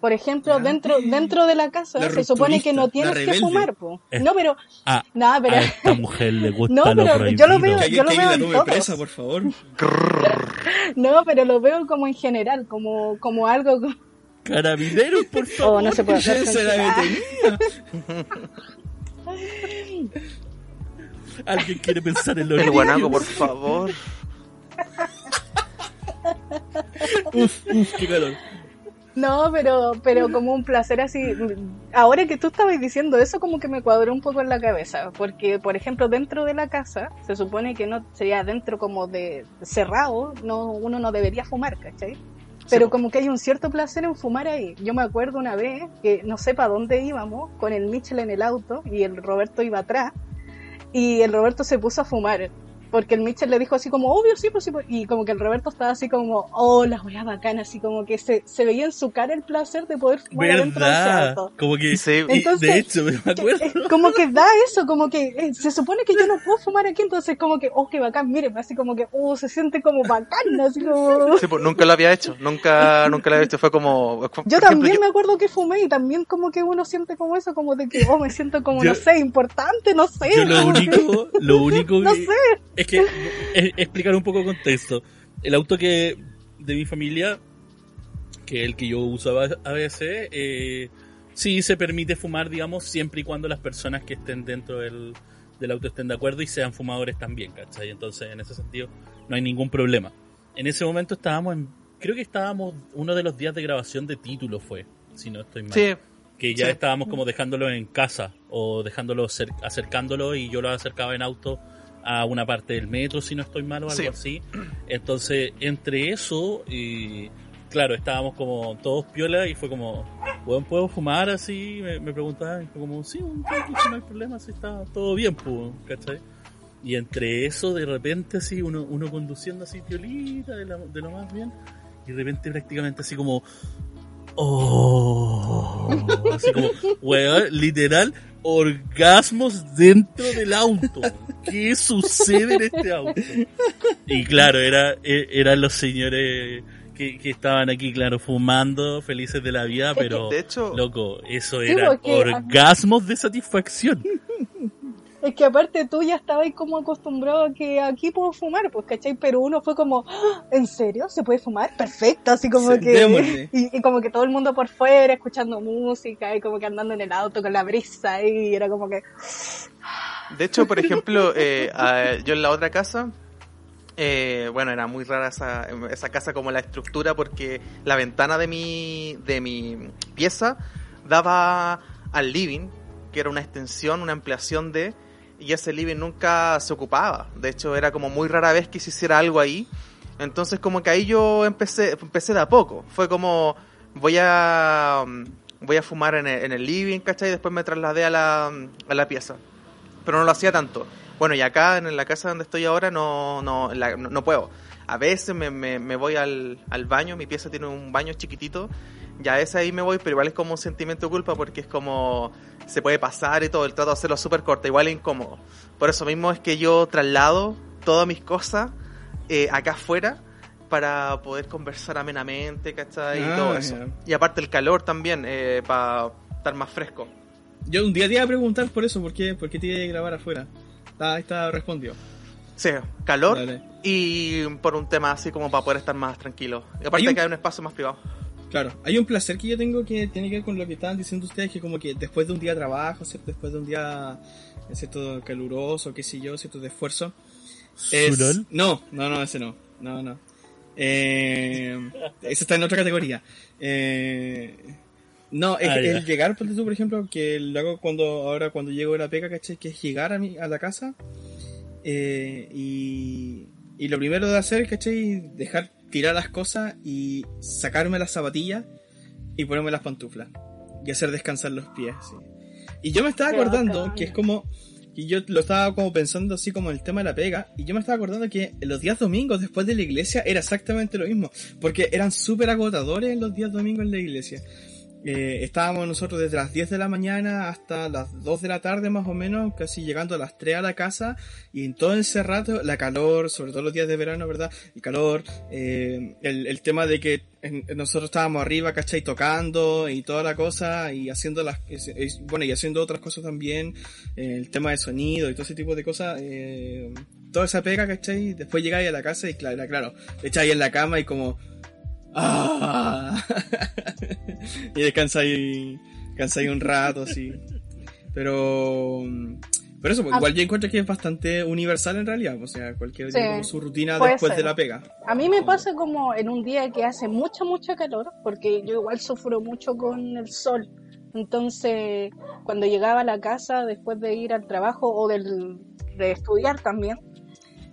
Por ejemplo, dentro dentro de la casa se supone que no tienes que fumar, po. Eh. No, pero Ah, no, pero a esta mujer le gusta No, lo pero yo lo veo- yo lo veo en presa, por favor. no, pero lo veo como en general, como como algo como- Carabineros, por favor. oh, no se puede hacer. Alguien quiere pensar en lo El guanaco, por favor. Uf, uf, qué calor. No, pero, pero como un placer así. Ahora que tú estabas diciendo eso, como que me cuadró un poco en la cabeza. Porque, por ejemplo, dentro de la casa, se supone que no sería dentro como de cerrado, no, uno no debería fumar, ¿cachai? Pero po. como que hay un cierto placer en fumar ahí. Yo me acuerdo una vez que no sé para dónde íbamos, con el Mitchell en el auto y el Roberto iba atrás. Y el Roberto se puso a fumar. Porque el Mitchell le dijo así como, obvio, sí, pues sí. pues", Y como que el Roberto estaba así como, oh, la weá bacana, así como que se, se veía en su cara el placer de poder fumar adentro de ese ¿Verdad? auto. Como que. Sí. Entonces, de hecho, me acuerdo. Eh, Como que da eso, como que eh, se supone que yo no puedo fumar aquí, entonces como que, oh, qué bacán, miren, así como que, oh, se siente como bacán, así como... Sí, pues nunca lo había hecho. Nunca, nunca lo había hecho. Fue como. Yo ejemplo, también yo- me acuerdo que fumé y también como que uno siente como eso, como de que, oh, me siento como, Yo- no sé, importante, no sé. Yo lo que- único, lo único No que, sé. es que es- explicar un poco el contexto. El auto que de mi familia, que es el que yo usaba a veces, eh, sí se permite fumar, digamos, siempre y cuando las personas que estén dentro del, del auto estén de acuerdo y sean fumadores también, ¿cachai? Entonces, en ese sentido, no hay ningún problema. En ese momento estábamos en, creo que estábamos, uno de los días de grabación de título fue, si no estoy mal Sí, que ya Sí. estábamos como dejándolo en casa o dejándolo cer- acercándolo y yo lo acercaba en auto a una parte del metro si no estoy mal o algo Sí. así entonces entre eso y claro estábamos como todos piola y fue como "Weón, puedo fumar así me, me preguntaban y fue como sí un poquito, no hay problema si está todo bien pues ¿cachai? y entre eso de repente así uno, uno conduciendo así piolita de, la- de lo más bien y de repente prácticamente así como Oh, así como, weón, literal, orgasmos dentro del auto. ¿Qué sucede en este auto? Y claro, era, e- eran los señores que, que estaban aquí, claro, fumando, felices de la vida, pero, de hecho, loco, eso Sí, eran porque- orgasmos de satisfacción. Es que aparte tú ya estabas como acostumbrado a que aquí puedo fumar, pues, ¿cachai? Pero uno fue como, "Ah, ¿en serio? ¿Se puede fumar? Perfecto, así como Sí, que... Y, y como que todo el mundo por fuera escuchando música y como que andando en el auto con la brisa y era como que... De hecho, por ejemplo, eh, a- yo en la otra casa, eh, bueno, era muy rara esa, esa casa como la estructura porque la ventana de mi, de mi pieza daba al living, que era una extensión, una ampliación de, y ese living nunca se ocupaba. De hecho, era como muy rara vez que se hiciera algo ahí. Entonces, como que ahí yo empecé, empecé de a poco. Fue como, voy a, voy a fumar en el, en el living, ¿cachai? Y después me trasladé a la, a la pieza pero no lo hacía tanto. Bueno, y acá en la casa donde estoy ahora no, no, no, puedo. A veces me, me, voy al, al baño, mi pieza tiene un baño chiquitito, y a veces ahí me voy, pero igual es como un sentimiento de culpa porque es como se puede pasar y todo, el trato de hacerlo súper corto, igual es incómodo. Por eso mismo es que yo traslado todas mis cosas eh, acá afuera para poder conversar amenamente, ¿cachai? y Ah, todo eso. Y aparte el calor también, eh, para estar más fresco. Yo un día te iba a preguntar por eso, ¿por qué, por qué te iba a grabar afuera? Está, está respondió. Sí, calor Dale. y por un tema así como para poder estar más tranquilo. Y aparte un- que hay un espacio más privado. Claro, hay un placer que yo tengo que tiene que ver con lo que estaban diciendo ustedes, que como que después de un día de trabajo, ¿cierto? después de un día cierto caluroso, qué sé yo, cierto de esfuerzo. es-. No, no, no, ese no, no, no. Eh, ese está en otra categoría. Eh, no, es Ah, el llegar, por ejemplo, que lo hago cuando, ahora cuando llego de la pega, ¿cachai? Que es llegar a, mi, a la casa eh, y, y lo primero de hacer, ¿cachai? Dejar tirar las cosas y sacarme las zapatillas y ponerme las pantuflas y hacer descansar los pies. sí. Y yo me estaba acordando que es como y yo lo estaba como pensando así como el tema de la pega y yo me estaba acordando que los días domingos después de la iglesia era exactamente lo mismo porque eran súper agotadores los días domingos en la iglesia. Eh, estábamos nosotros desde las 10 de la mañana hasta las 2 de la tarde más o menos, casi llegando a las 3 a la casa y en todo ese rato la calor, sobre todo los días de verano, ¿verdad? El calor, eh, el, el tema de que nosotros estábamos arriba, ¿cachai? Tocando y toda la cosa y haciendo las, bueno, y haciendo otras cosas también, eh, el tema de sonido y todo ese tipo de cosas, eh, toda esa pega, ¿cachai? Después llegáis a la casa y claro, claro, echáis en la cama y como, ¡ah! y descansáis, descansáis un rato, así. Pero, pero eso, igual yo encuentro que es bastante universal en realidad, o sea, cualquier Sí, como su rutina después ser. de la pega. A mí me pasa como en un día que hace mucha, mucha calor, porque yo igual sufro mucho con el sol. Entonces, cuando llegaba a la casa después de ir al trabajo o del, de estudiar también,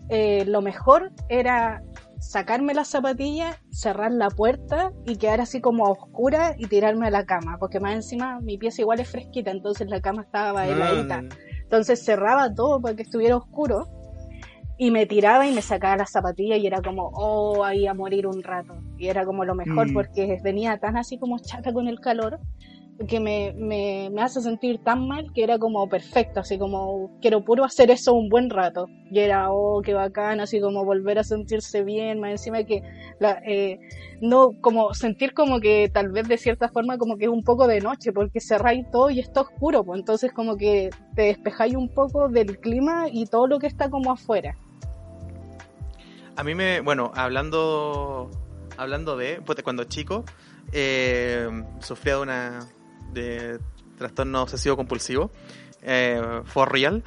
eh, lo mejor era sacarme las zapatillas, cerrar la puerta y quedar así como a oscura y tirarme a la cama, porque más encima mi pieza igual es fresquita, entonces la cama estaba heladita. Ah, Entonces cerraba todo para que estuviera oscuro y me tiraba y me sacaba las zapatillas y era como, oh, ahí a morir un rato. Y era como lo mejor Mm. porque venía tan así como chata con el calor que me, me, me hace sentir tan mal que era como perfecto, así como quiero puro hacer eso un buen rato. Y era, oh, qué bacán, así como volver a sentirse bien, más encima que la, eh, no como sentir como que tal vez de cierta forma como que es un poco de noche porque cerráis todo y está oscuro pues entonces como que te despejáis un poco del clima y todo lo que está como afuera A mí me, bueno, hablando hablando de, pues cuando chico, eh, sufría de una de trastorno obsesivo compulsivo, eh, for real,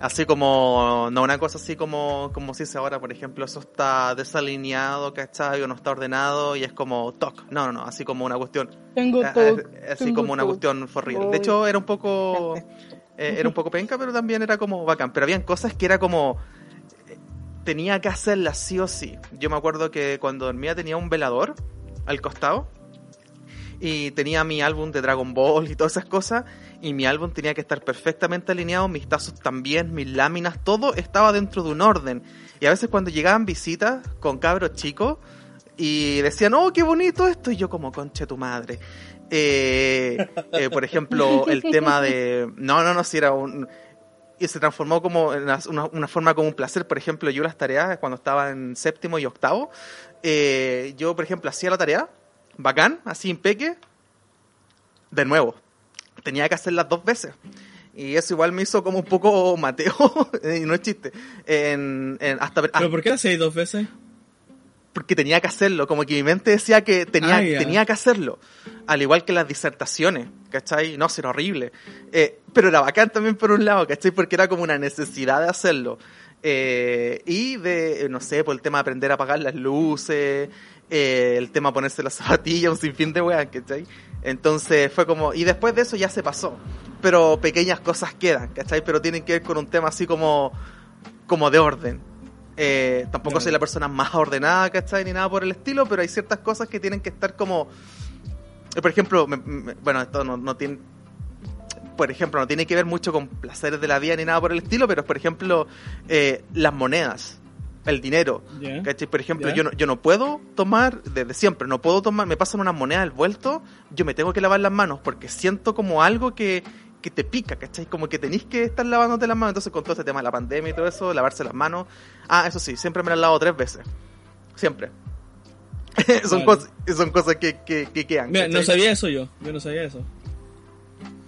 así como, no una cosa así como, como se dice ahora, por ejemplo, eso está desalineado, ¿cachai? O no está ordenado y es como toc, no, no, no, así como una cuestión, tengo ah, todo ah, así tengo como una cuestión for real. Voy. De hecho, era un poco, eh, era un poco penca, pero también era como bacán, pero habían cosas que era como, tenía que hacerlas sí o sí. Yo me acuerdo que cuando dormía tenía un velador al costado y tenía mi álbum de Dragon Ball y todas esas cosas y mi álbum tenía que estar perfectamente alineado, mis tazos también, mis láminas, todo estaba dentro de un orden. Y a veces cuando llegaban visitas con cabros chicos y decían, oh, qué bonito esto, y yo como, conche tu madre. Eh, eh, por ejemplo, el tema de... No, no, no, si era un y se transformó como una forma como un placer. Por ejemplo, yo las tareas cuando estaba en séptimo y octavo, eh, yo, por ejemplo, hacía la tarea, bacán, así impeque, de nuevo. Tenía que hacerlas dos veces. Y eso igual me hizo como un poco mateo, y no es chiste, en, en- hasta, ¿Pero por qué hacéis dos veces? porque tenía que hacerlo, como que mi mente decía que tenía, Ah, tenía que hacerlo, al igual que las disertaciones, ¿cachai? No, era horrible, Eh, pero era bacán también por un lado, ¿cachai? Porque era como una necesidad de hacerlo. Eh, y de, no sé, por el tema de aprender a apagar las luces, eh, el tema ponerse las zapatillas, un sinfín de weas, ¿cachai? Entonces fue como, y después de eso ya se pasó, pero pequeñas cosas quedan, ¿cachai? Pero tienen que ver con un tema así como, como de orden. Eh, tampoco Claro. soy la persona más ordenada, ¿cachai? Ni nada por el estilo, pero hay ciertas cosas que tienen que estar como... eh, Por ejemplo, me- me- bueno, esto no, no tiene... Por ejemplo, no tiene que ver mucho con placeres de la vida ni nada por el estilo, pero por ejemplo, eh, las monedas, el dinero. ¿cachai? Por ejemplo, yo no, yo no puedo tomar, desde siempre, no puedo tomar, me pasan unas monedas al vuelto, yo me tengo que lavar las manos porque siento como algo que, que te pica, ¿cachai? Como que tenéis que estar lavándote las manos. Entonces, con todo este tema de la pandemia y todo eso, lavarse las manos. Ah, eso sí, siempre me las lavo tres veces. Siempre. son, Vale. cosas, son cosas que, que, que quedan. Mira, no sabía eso yo. Yo no sabía eso.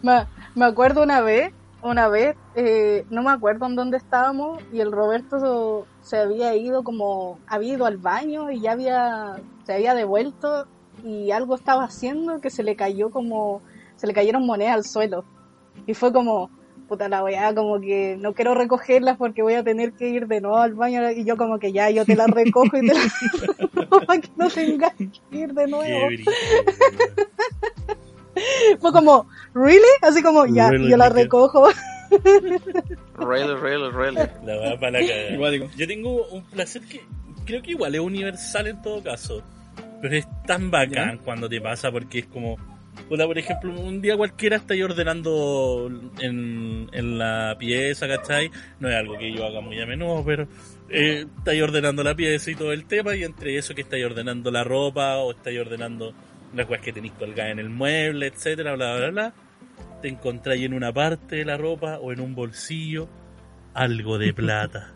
Me, me acuerdo una vez una vez, eh, no me acuerdo en dónde estábamos, y el Roberto se había ido como, había ido al baño y ya había, se había devuelto y algo estaba haciendo que se le cayó como, se le cayeron monedas al suelo. Y fue como, puta la weá, como que no quiero recogerlas porque voy a tener que ir de nuevo al baño y yo como que ya, yo te las recojo y te las para que no tengas que ir de nuevo. Fue como, ¿really? Así como, ya, Really, yo la recojo. Really, really, really. La para la. Igual digo. Yo tengo un placer que creo que igual es universal en todo caso. Pero es tan bacán cuando te pasa porque es como. puta, por ejemplo, un día cualquiera estáis ordenando en, en la pieza, ¿cachai? No es algo que yo haga muy a menudo, pero eh, estáis ordenando la pieza y todo el tema, y entre eso que estáis ordenando la ropa o estáis ordenando las cosas que tenéis colgadas en el mueble, etcétera, bla, bla, bla, te encontráis en una parte de la ropa o en un bolsillo algo de plata.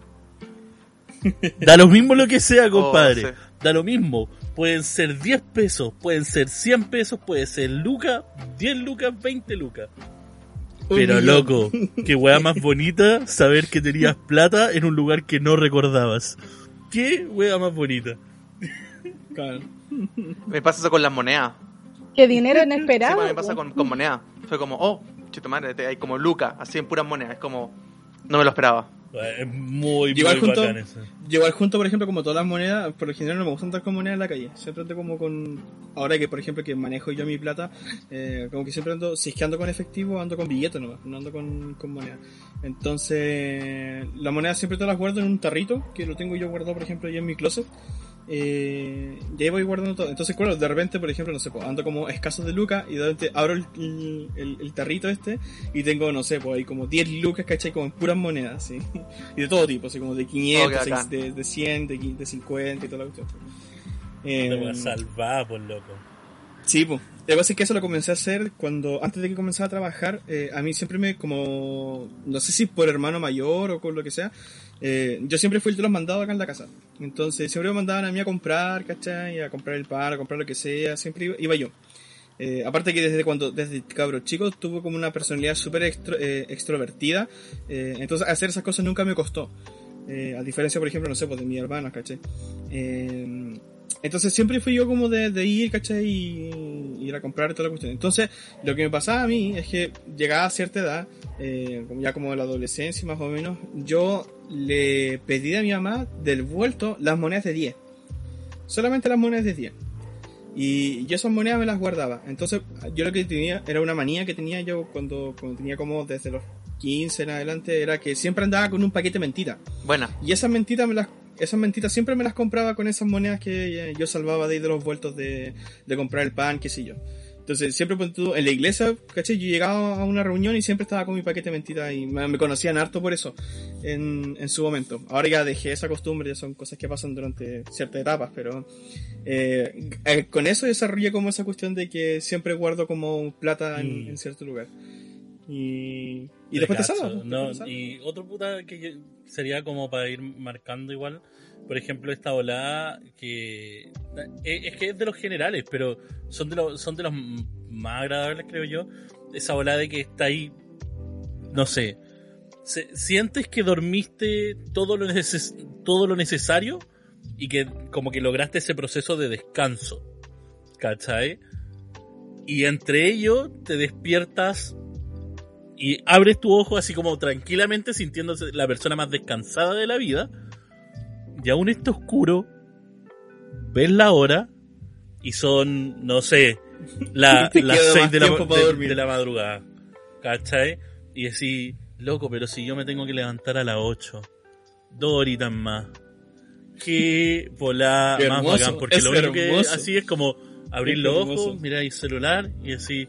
Da lo mismo lo que sea, compadre. Oh, sí. Da lo mismo. Pueden ser 10 pesos, pueden ser 100 pesos, puede ser lucas, 10 lucas, 20 lucas. Pero millón. loco, qué weá más bonita saber que tenías plata en un lugar que no recordabas. Qué weá más bonita. Claro. Me pasa eso con las monedas. Que dinero Sí, inesperado. me pasa con, con monedas. Fue como, oh, chito madre, te- hay como lucas, así en puras monedas. Es como, no me lo esperaba. Es muy, Yo igual muy junto- bacán eso. Yo igual junto, por ejemplo, como todas las monedas, por lo general no me gusta andar con monedas en la calle. Siempre ando como con... Ahora que, por ejemplo, que manejo yo mi plata, eh, como que siempre ando... Si es que ando con efectivo, ando con billetes nomás, no ando con, con monedas. Entonces, las monedas siempre te las guardo en un tarrito, que lo tengo yo guardado, por ejemplo, ya en mi closet. Eh, y ahí voy guardando todo. Entonces, claro, de repente, por ejemplo, no sé, pues, ando como escasos de lucas y de repente abro el, el, el- tarrito este y tengo, no sé, pues ahí como 10 lucas, ¿cachai? Como en puras monedas, ¿sí? Y de todo tipo, así como de 500, Oh, qué bacán. de, de 100, de, de 50 y toda la cuestión. Eh, Te voy a salvar, por loco. Sí, pues. Lo que pasa es que eso lo comencé a hacer cuando, antes de que comenzara a trabajar, eh, a mí siempre me, como, no sé si por hermano mayor o con lo que sea, eh, yo siempre fui el de los mandados acá en la casa. Entonces siempre me mandaban a mí a comprar, ¿cachai? A comprar el pan, a comprar lo que sea, siempre iba, iba yo. Eh, aparte que desde cuando, desde cabro chico, tuvo como una personalidad súper extro- eh, extrovertida, eh, entonces hacer esas cosas nunca me costó. Eh, a diferencia, por ejemplo, no sé, pues de mi hermano, ¿cachai? Entonces siempre fui yo como de, de ir, ¿cachai? Y ir a comprar toda la cuestión. Entonces, lo que me pasaba a mí es que llegaba a cierta edad, eh, ya como de la adolescencia más o menos, yo le pedí a mi mamá del vuelto las monedas de 10. Solamente las monedas de 10. Y yo esas monedas me las guardaba. Entonces, yo lo que tenía era una manía que tenía yo cuando, cuando tenía como desde los 15 en adelante, era que siempre andaba con un paquete de mentira. Buena. Y esas mentiras me las esas mentiras siempre me las compraba con esas monedas que eh, yo salvaba de ahí de los vueltos de, de comprar el pan, qué sé yo. Entonces, siempre pues, en la iglesia, ¿cachai? Yo llegaba a una reunión y siempre estaba con mi paquete de mentiras y me, conocían harto por eso en, en su momento. Ahora ya dejé esa costumbre, ya son cosas que pasan durante ciertas etapas, pero eh, eh, con eso desarrollé como esa cuestión de que siempre guardo como plata en, Mm. en cierto lugar. Y, y después te pues, ¿no? te. Y otro puta que sería como para ir marcando igual, por ejemplo, esta volada que eh, es que es de los generales, pero son de los son de los más agradables, creo yo. Esa volada de que está ahí, no sé, sientes que dormiste todo lo todo lo necesario y que como que lograste ese proceso de descanso, ¿cachai? Y entre ellos te despiertas y abres tu ojo así como tranquilamente sintiéndose la persona más descansada de la vida y aún está oscuro ves la hora y son no sé la, las queda 6 más de la, de- de la madrugada ¿cachai? y decís loco pero si yo me tengo que levantar a las 8 dos horitas más qué volá más bacán porque es lo único que así es como abrir los ojos mirar el celular y decir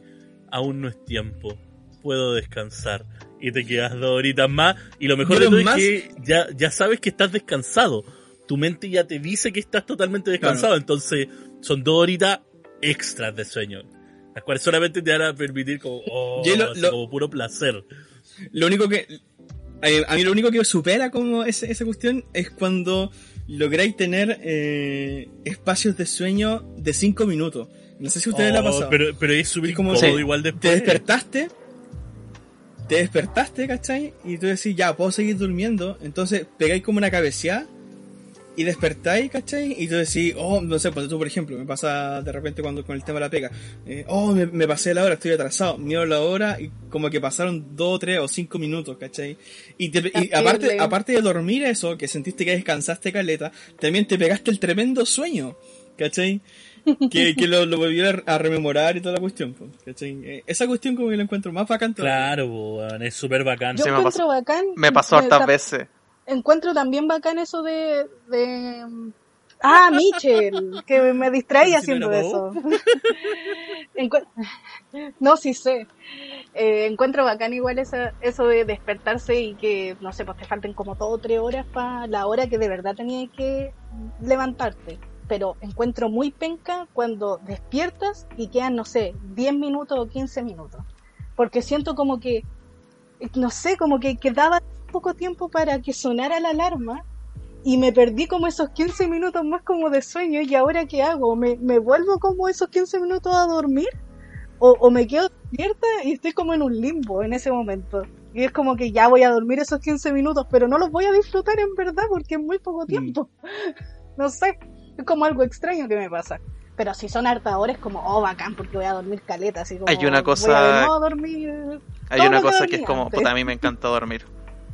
aún no es tiempo puedo descansar. Y te quedas dos horitas más. Y lo mejor de todo más- es que ya, ya sabes que estás descansado. Tu mente ya te dice que estás totalmente descansado. Entonces son dos horitas extras de sueño. Las cuales solamente te van a permitir como, oh, lo- lo- como puro placer. Lo único que. A a mí lo único que supera como ese- esa cuestión es cuando lográis tener eh, espacios de sueño de 5 minutos. No sé si a ustedes ha Oh, pasado. Pero, pero es súper como igual Te después. despertaste. Te despertaste, ¿cachai? Y tú decís, ya, puedo seguir durmiendo. Entonces pegáis como una cabeceada y despertáis, ¿cachai? Y tú decís, oh, no sé, pues tú, por ejemplo, me pasa de repente cuando con el tema de la pega, eh, oh, me, me pasé la hora, estoy atrasado, miro la hora y como que pasaron dos, tres o cinco minutos, ¿cachai? Y, te- y aparte, aparte de dormir eso, que sentiste que descansaste caleta, también te pegaste el tremendo sueño, ¿cachai? Que, que lo, lo volví a, a rememorar y toda la cuestión, ¿cachai? Eh, Esa cuestión como que la encuentro más bacán todavía. Claro, po, es súper bacán. Yo Sí, me encuentro pasó- bacán. Me pasó hartas ta- veces. Encuentro también bacán eso de. de ah, Michel, que me distraí ¿Sí me haciendo eso. Encu- no, sí sé. Eh, encuentro bacán igual esa, eso de despertarse y que, no sé, pues te falten como todo o tres horas para la hora que de verdad tenías que levantarte. Pero encuentro muy penca cuando despiertas y quedan, no sé, 10 minutos o 15 minutos. Porque siento como que, no sé, como que quedaba poco tiempo para que sonara la alarma y me perdí como esos 15 minutos más como de sueño y ahora qué hago, me, me vuelvo como esos 15 minutos a dormir o, o me quedo despierta y estoy como en un limbo en ese momento. Y es como que ya voy a dormir esos 15 minutos, pero no los voy a disfrutar en verdad porque es muy poco tiempo. No sé, es como algo extraño que me pasa. Pero si son hartas horas es como, oh, bacán, porque voy a dormir caleta, así como... Hay una voy a cosa- nuevo dormir... Hay una que cosa que es como, antes. puta, a mí me encanta dormir.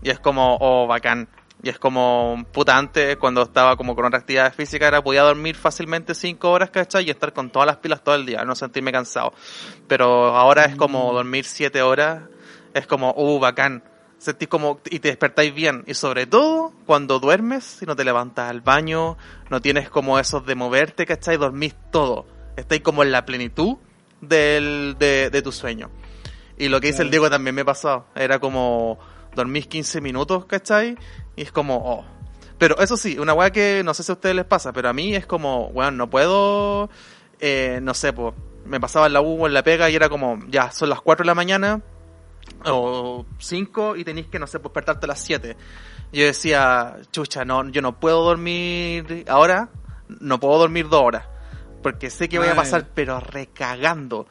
Y es como, oh, bacán. Y es como, puta, antes, cuando estaba como con otra actividad física, era podía dormir fácilmente cinco horas, ¿cachai? Y estar con todas las pilas todo el día, no sentirme cansado. Pero ahora es como dormir siete horas, es como, uh, bacán. Sentís como, y te despertáis bien. Y sobre todo, cuando duermes, y no te levantas al baño, no tienes como esos de moverte, ¿cachai? Dormís todo. Estáis como en la plenitud del, de, de tu sueño. Y lo que dice el. Diego también me pasó. Era como dormís 15 minutos, ¿cachai? Y es como, oh. Pero eso sí, una weá que no sé si a ustedes les pasa, pero a mí es como, weón, no puedo, eh, no sé, pues, me pasaba en la U o en la pega y era como, ya, son las 4 de la mañana o 5 y tenéis que, no sé, pues despertarte a las 7. Yo decía, chucha, no, yo no puedo dormir ahora, no puedo dormir dos horas, porque sé que voy a pasar, pero recagando.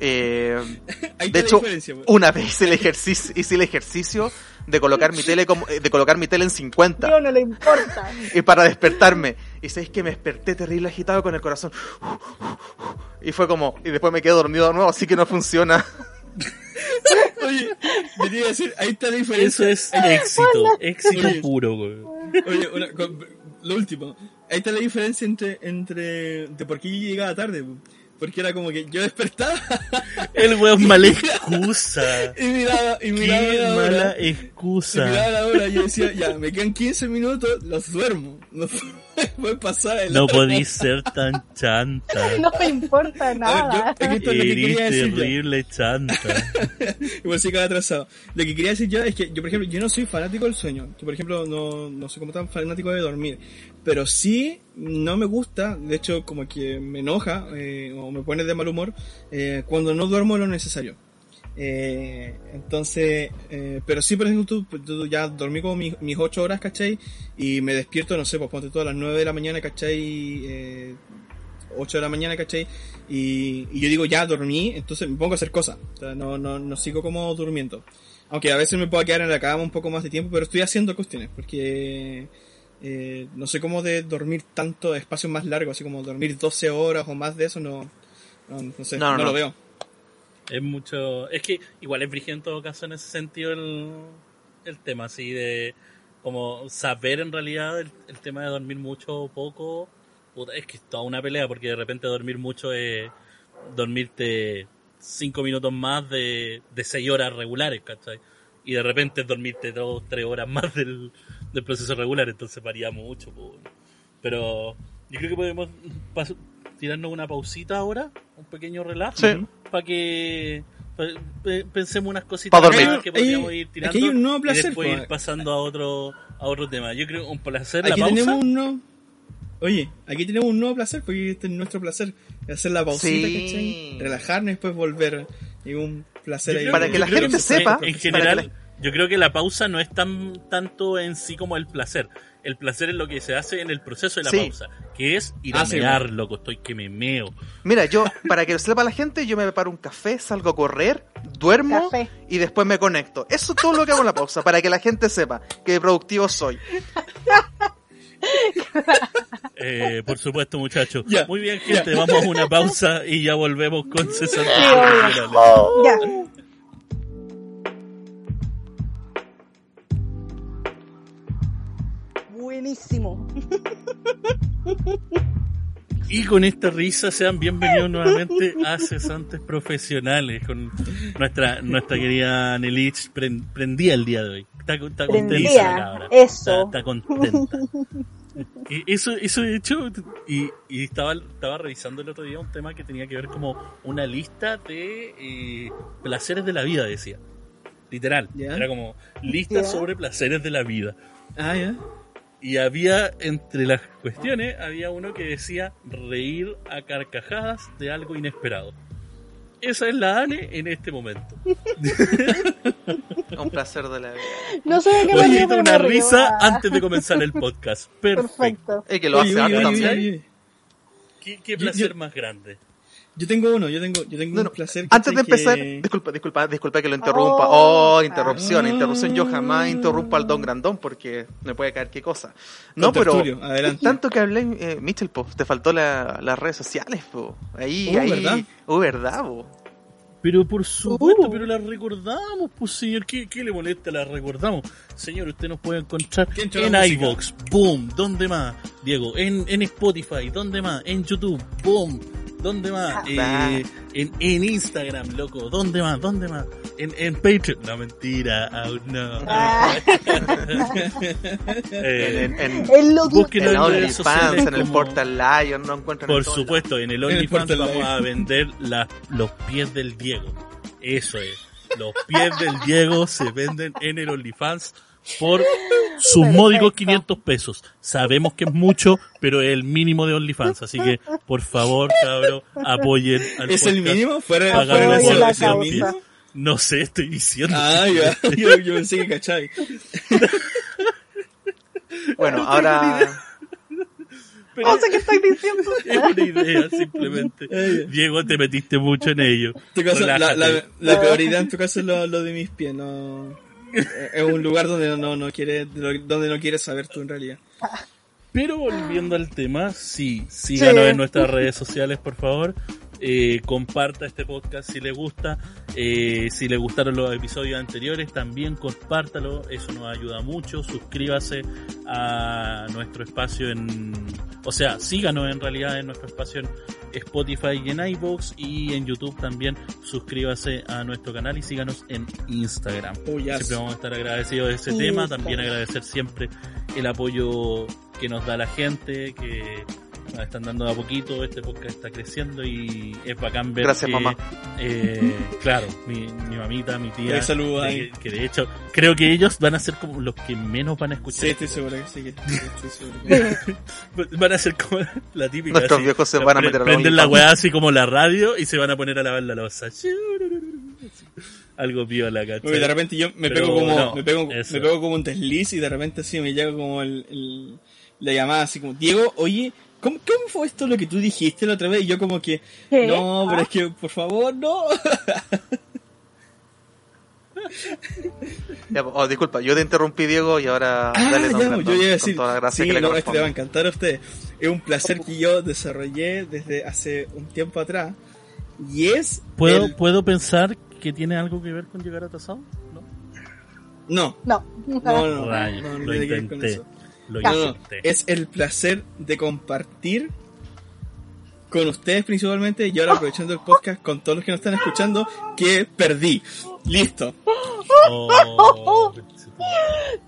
Eh, de hecho, pues. una vez hice el ejercicio, hice el ejercicio de colocar mi tele como, de colocar mi tele en 50 Yo no le importa. y para despertarme. Y sabéis que me desperté terrible agitado con el corazón. Y fue como, y después me quedé dormido de nuevo, así que no funciona. Oye, iba a decir, ahí está la Eso diferencia. es éxito, éxito Oye. puro, weón. Oye, una- lo último. Ahí está la diferencia entre, entre de por qué yo llegaba tarde. po. Porque era como que yo despertaba El weón mala excusa. y miraba, y miraba Qué la mala hora. Y miraba excusa. la hora y yo decía, ya, me quedan 15 minutos, los duermo. No puede pasar el No podís ser tan chanta. No me importa nada. Ver, yo- esto es lo que Eres quería decir yo. terrible chanta. Igual sí queda atrasado. Lo que quería decir yo es que yo, por ejemplo, yo no soy fanático del sueño. Yo, por ejemplo, no, no soy como tan fanático de dormir. Pero sí, no me gusta, de hecho, como que me enoja eh, o me pone de mal humor eh, cuando no duermo lo necesario. Eh, entonces, eh, pero sí, por ejemplo, tú, tú ya dormí como mis, mis 8 horas, ¿cachai? Y me despierto, no sé, pues ponte tú a las 9 de la mañana, ¿cachai? Eh, 8 de la mañana, ¿cachai? Y, y yo digo, ya dormí, entonces me pongo a hacer cosas. O sea, no, no, no sigo como durmiendo. Aunque a veces me puedo quedar en la cama un poco más de tiempo, pero estoy haciendo cuestiones, porque eh, no sé cómo de dormir tanto de espacios más largos, así como dormir 12 horas o más de eso, no, no, no sé, No, no, no, lo veo. Es mucho. Es que igual es brígido en todo caso en ese sentido el, el tema, así de. Como saber en realidad el, tema de dormir mucho o poco. puta, es que es toda una pelea porque de repente dormir mucho es dormirte cinco minutos más de, de seis horas regulares, ¿cachai? Y de repente es dormirte dos, tres horas más del, del proceso regular, entonces varía mucho. po. Pero yo creo que podemos tirarnos una pausita ahora, un pequeño relajo Sí. para que pa- pe- pensemos unas cositas Pa' dormir. más que podríamos ir aquí tirando hay un nuevo y después po. ir pasando a otro a otro tema. Yo creo un placer la Aquí pausa. tenemos un nuevo... Oye, aquí tenemos un nuevo placer, porque este es nuestro placer, hacer la pausita, Sí. ¿cachai? Relajarnos y después volver. Y un placer ahí. Para que la gente sepa, en general Yo creo que la pausa no es tan tanto en sí como el placer. El placer es lo que se hace en el proceso de la Sí. pausa, que es ir Ah, a sí, mear, loco, estoy que me meo. Mira, yo, para que lo sepa la gente, yo me preparo un café, salgo a correr, duermo Café. y después me conecto. Eso es todo lo que hago en la pausa, para que la gente sepa que productivo soy. Eh, por supuesto, muchachos. Ya, Muy bien, gente, vamos a una pausa y ya volvemos con cesantes obvio. Buenísimo. Y con esta risa sean bienvenidos nuevamente a Cesantes Profesionales con nuestra nuestra querida Nelich pren- prendía el día de hoy. Está, está contenta eso. Está, está contenta. Y eso, eso de hecho, y, y estaba, estaba revisando el otro día un tema que tenía que ver como una lista de eh, placeres de la vida, decía. Literal. Ya. Era como lista Ya. sobre placeres de la vida. Ah, ya. Y había, entre las cuestiones, había uno que decía reír a carcajadas de algo inesperado. Esa es la ANE en este momento. Un placer de la vida. No sé de qué me Oye, pero una me risa antes de comenzar el podcast. Perfecto. Perfecto. Es que lo hace oye, oye, también. oye, oye. ¿Qué, qué Yo- placer yo- más grande? Yo tengo uno, yo tengo, yo tengo No, no, un placer. Antes de empezar, que- disculpa, disculpa, disculpa que lo interrumpa. Oh, Oh, interrupción, ah. interrupción. Yo jamás interrumpo al Don Grandón porque me puede caer qué cosa. No, pero adelante. tanto que hablé, eh, Mitchell, po, te faltó la- las redes sociales, po. Ahí, Oh, ahí. ¿verdad? Oh, verdad, po. Pero por supuesto, Uh. pero la recordamos, pues señor. ¿Qué, qué le molesta? La recordamos. Señor, usted nos puede encontrar ¿Quién echó en iVoox, boom, ¿dónde más? Diego, en, en Spotify, ¿dónde más? En YouTube, boom, ¿dónde más? Ah. Eh, en, en Instagram, loco, ¿dónde más? ¿Dónde más? En, en Patreon, no mentira, aún no. Ah. Eh, En, en, en, OnlyFans, en el como- Portal Lion, no encuentran en Por supuesto, en el OnlyFans vamos a vender la- los pies del Diego. Eso es. Los pies del Diego se venden en el OnlyFans por sus módicos 500 pesos. Sabemos que es mucho, pero es el mínimo de OnlyFans. Así que, por favor, cabrón, apoyen al ¿Es el podcast mínimo? Fuera, fuera de la causa. No sé, estoy diciendo. Ah, ya. Yo, yo pensé que cachai. Bueno, ahora. Pero No sé qué estoy diciendo. es una idea, simplemente. Ay. Diego, te metiste mucho en ello. En tu caso, la, la, la peor idea en tu caso es lo, lo de mis pies. No, es un lugar donde no, no quieres, donde no quieres saber tú en realidad. Pero volviendo al tema, sí, síganos Sí. en nuestras redes sociales, por favor. Eh, comparta este podcast si le gusta. Eh, si le gustaron los episodios anteriores, también compártalo. Eso nos ayuda mucho. Suscríbase a nuestro espacio en. O sea, síganos en realidad en nuestro espacio en Spotify y en iVoox. Y en YouTube también. Suscríbase a nuestro canal y síganos en Instagram. Oh, yes. Siempre vamos a estar agradecidos de ese tema. También agradecer siempre el apoyo que nos da la gente, que están dando de a poquito. Este podcast está creciendo y es bacán ver Gracias, que, mamá. eh, claro, mi, mi mamita, mi tía. Saludos que, ahí. que de hecho, creo que ellos van a ser como los que menos van a escuchar. Sí, estoy seguro que sí. Estoy seguro que- Van a ser como la típica. Nuestros así, viejos se van a meter a la Prenden la weá así como la radio y se van a poner a lavar la losa. Algo piola, ¿cachai? Porque de repente yo me Pero pego como, no, me pego, me pego como un desliz y de repente así me llega como el, el- la llamada así como, Diego, oye, ¿cómo, ¿cómo fue esto lo que tú dijiste la otra vez? Y yo como que, ¿Qué? no, pero es que, por favor, no. Ya, oh, disculpa, yo te interrumpí, Diego, y ahora Ah, dale, ya, yo iba a decir, toda la gracia sí, que le no, este le va a encantar a usted. Es un placer que yo desarrollé desde hace un tiempo atrás. Y es ¿Puedo, el- ¿Puedo pensar que tiene algo que ver con llegar atrasado? ¿No? No, No. no, no, no, no eso. Lo No, no, intenté. es el placer de compartir con ustedes principalmente y ahora aprovechando el podcast con todos los que nos están escuchando que perdí. Listo. Oh,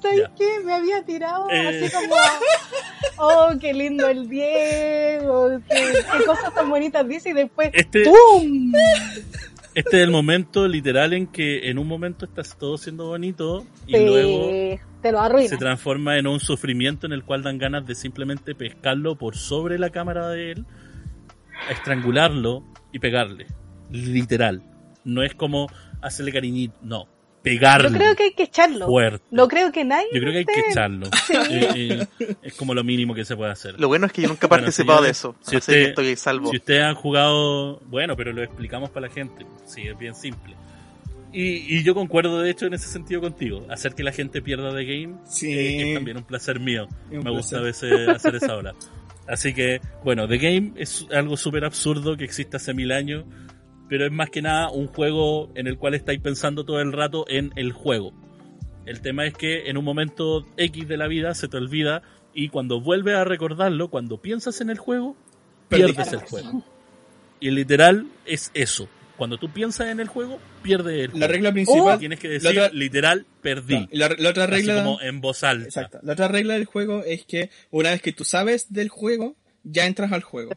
¿Sabes Ya. qué? Me había tirado Eh. así como. Oh, qué lindo el Diego. Qué, qué cosas tan bonitas dice y después. Este- ¡Pum! Este es el momento literal en que en un momento estás todo siendo bonito y Sí, luego te lo arruina. se transforma en un sufrimiento en el cual dan ganas de simplemente pescarlo por sobre la cámara de él, estrangularlo y pegarle. Literal. No es como hacerle cariñito, no. Pegarlo. Yo creo que hay que echarlo. Fuerte. No creo que nadie. Yo creo que hay que echarlo. Eh, eh, es como lo mínimo que se puede hacer. Lo bueno es que yo nunca he Bueno, participado de señores, eso. si así usted- que estoy salvo. Si ustedes han jugado, bueno, pero lo explicamos para la gente. Sí, es bien simple. Y, y yo concuerdo, de hecho, en ese sentido contigo. Hacer que la gente pierda de game Sí. eh, es también un placer mío. Un Me gusta a placer. veces hacer esa hora. Así que, bueno, The Game es algo súper absurdo que existe hace mil años, pero es más que nada un juego en el cual estáis pensando todo el rato en el juego. El tema es que en un momento X de la vida se te olvida y cuando vuelves a recordarlo, cuando piensas en el juego, Perdí. pierdes el juego. Y literal es eso. Cuando tú piensas en el juego, pierdes el juego. La regla principal. Tienes que decir, otra- literal, perdí. la, la otra Así regla. como en voz alta. Exacto. La otra regla del juego es que una vez que tú sabes del juego, ya entras al juego.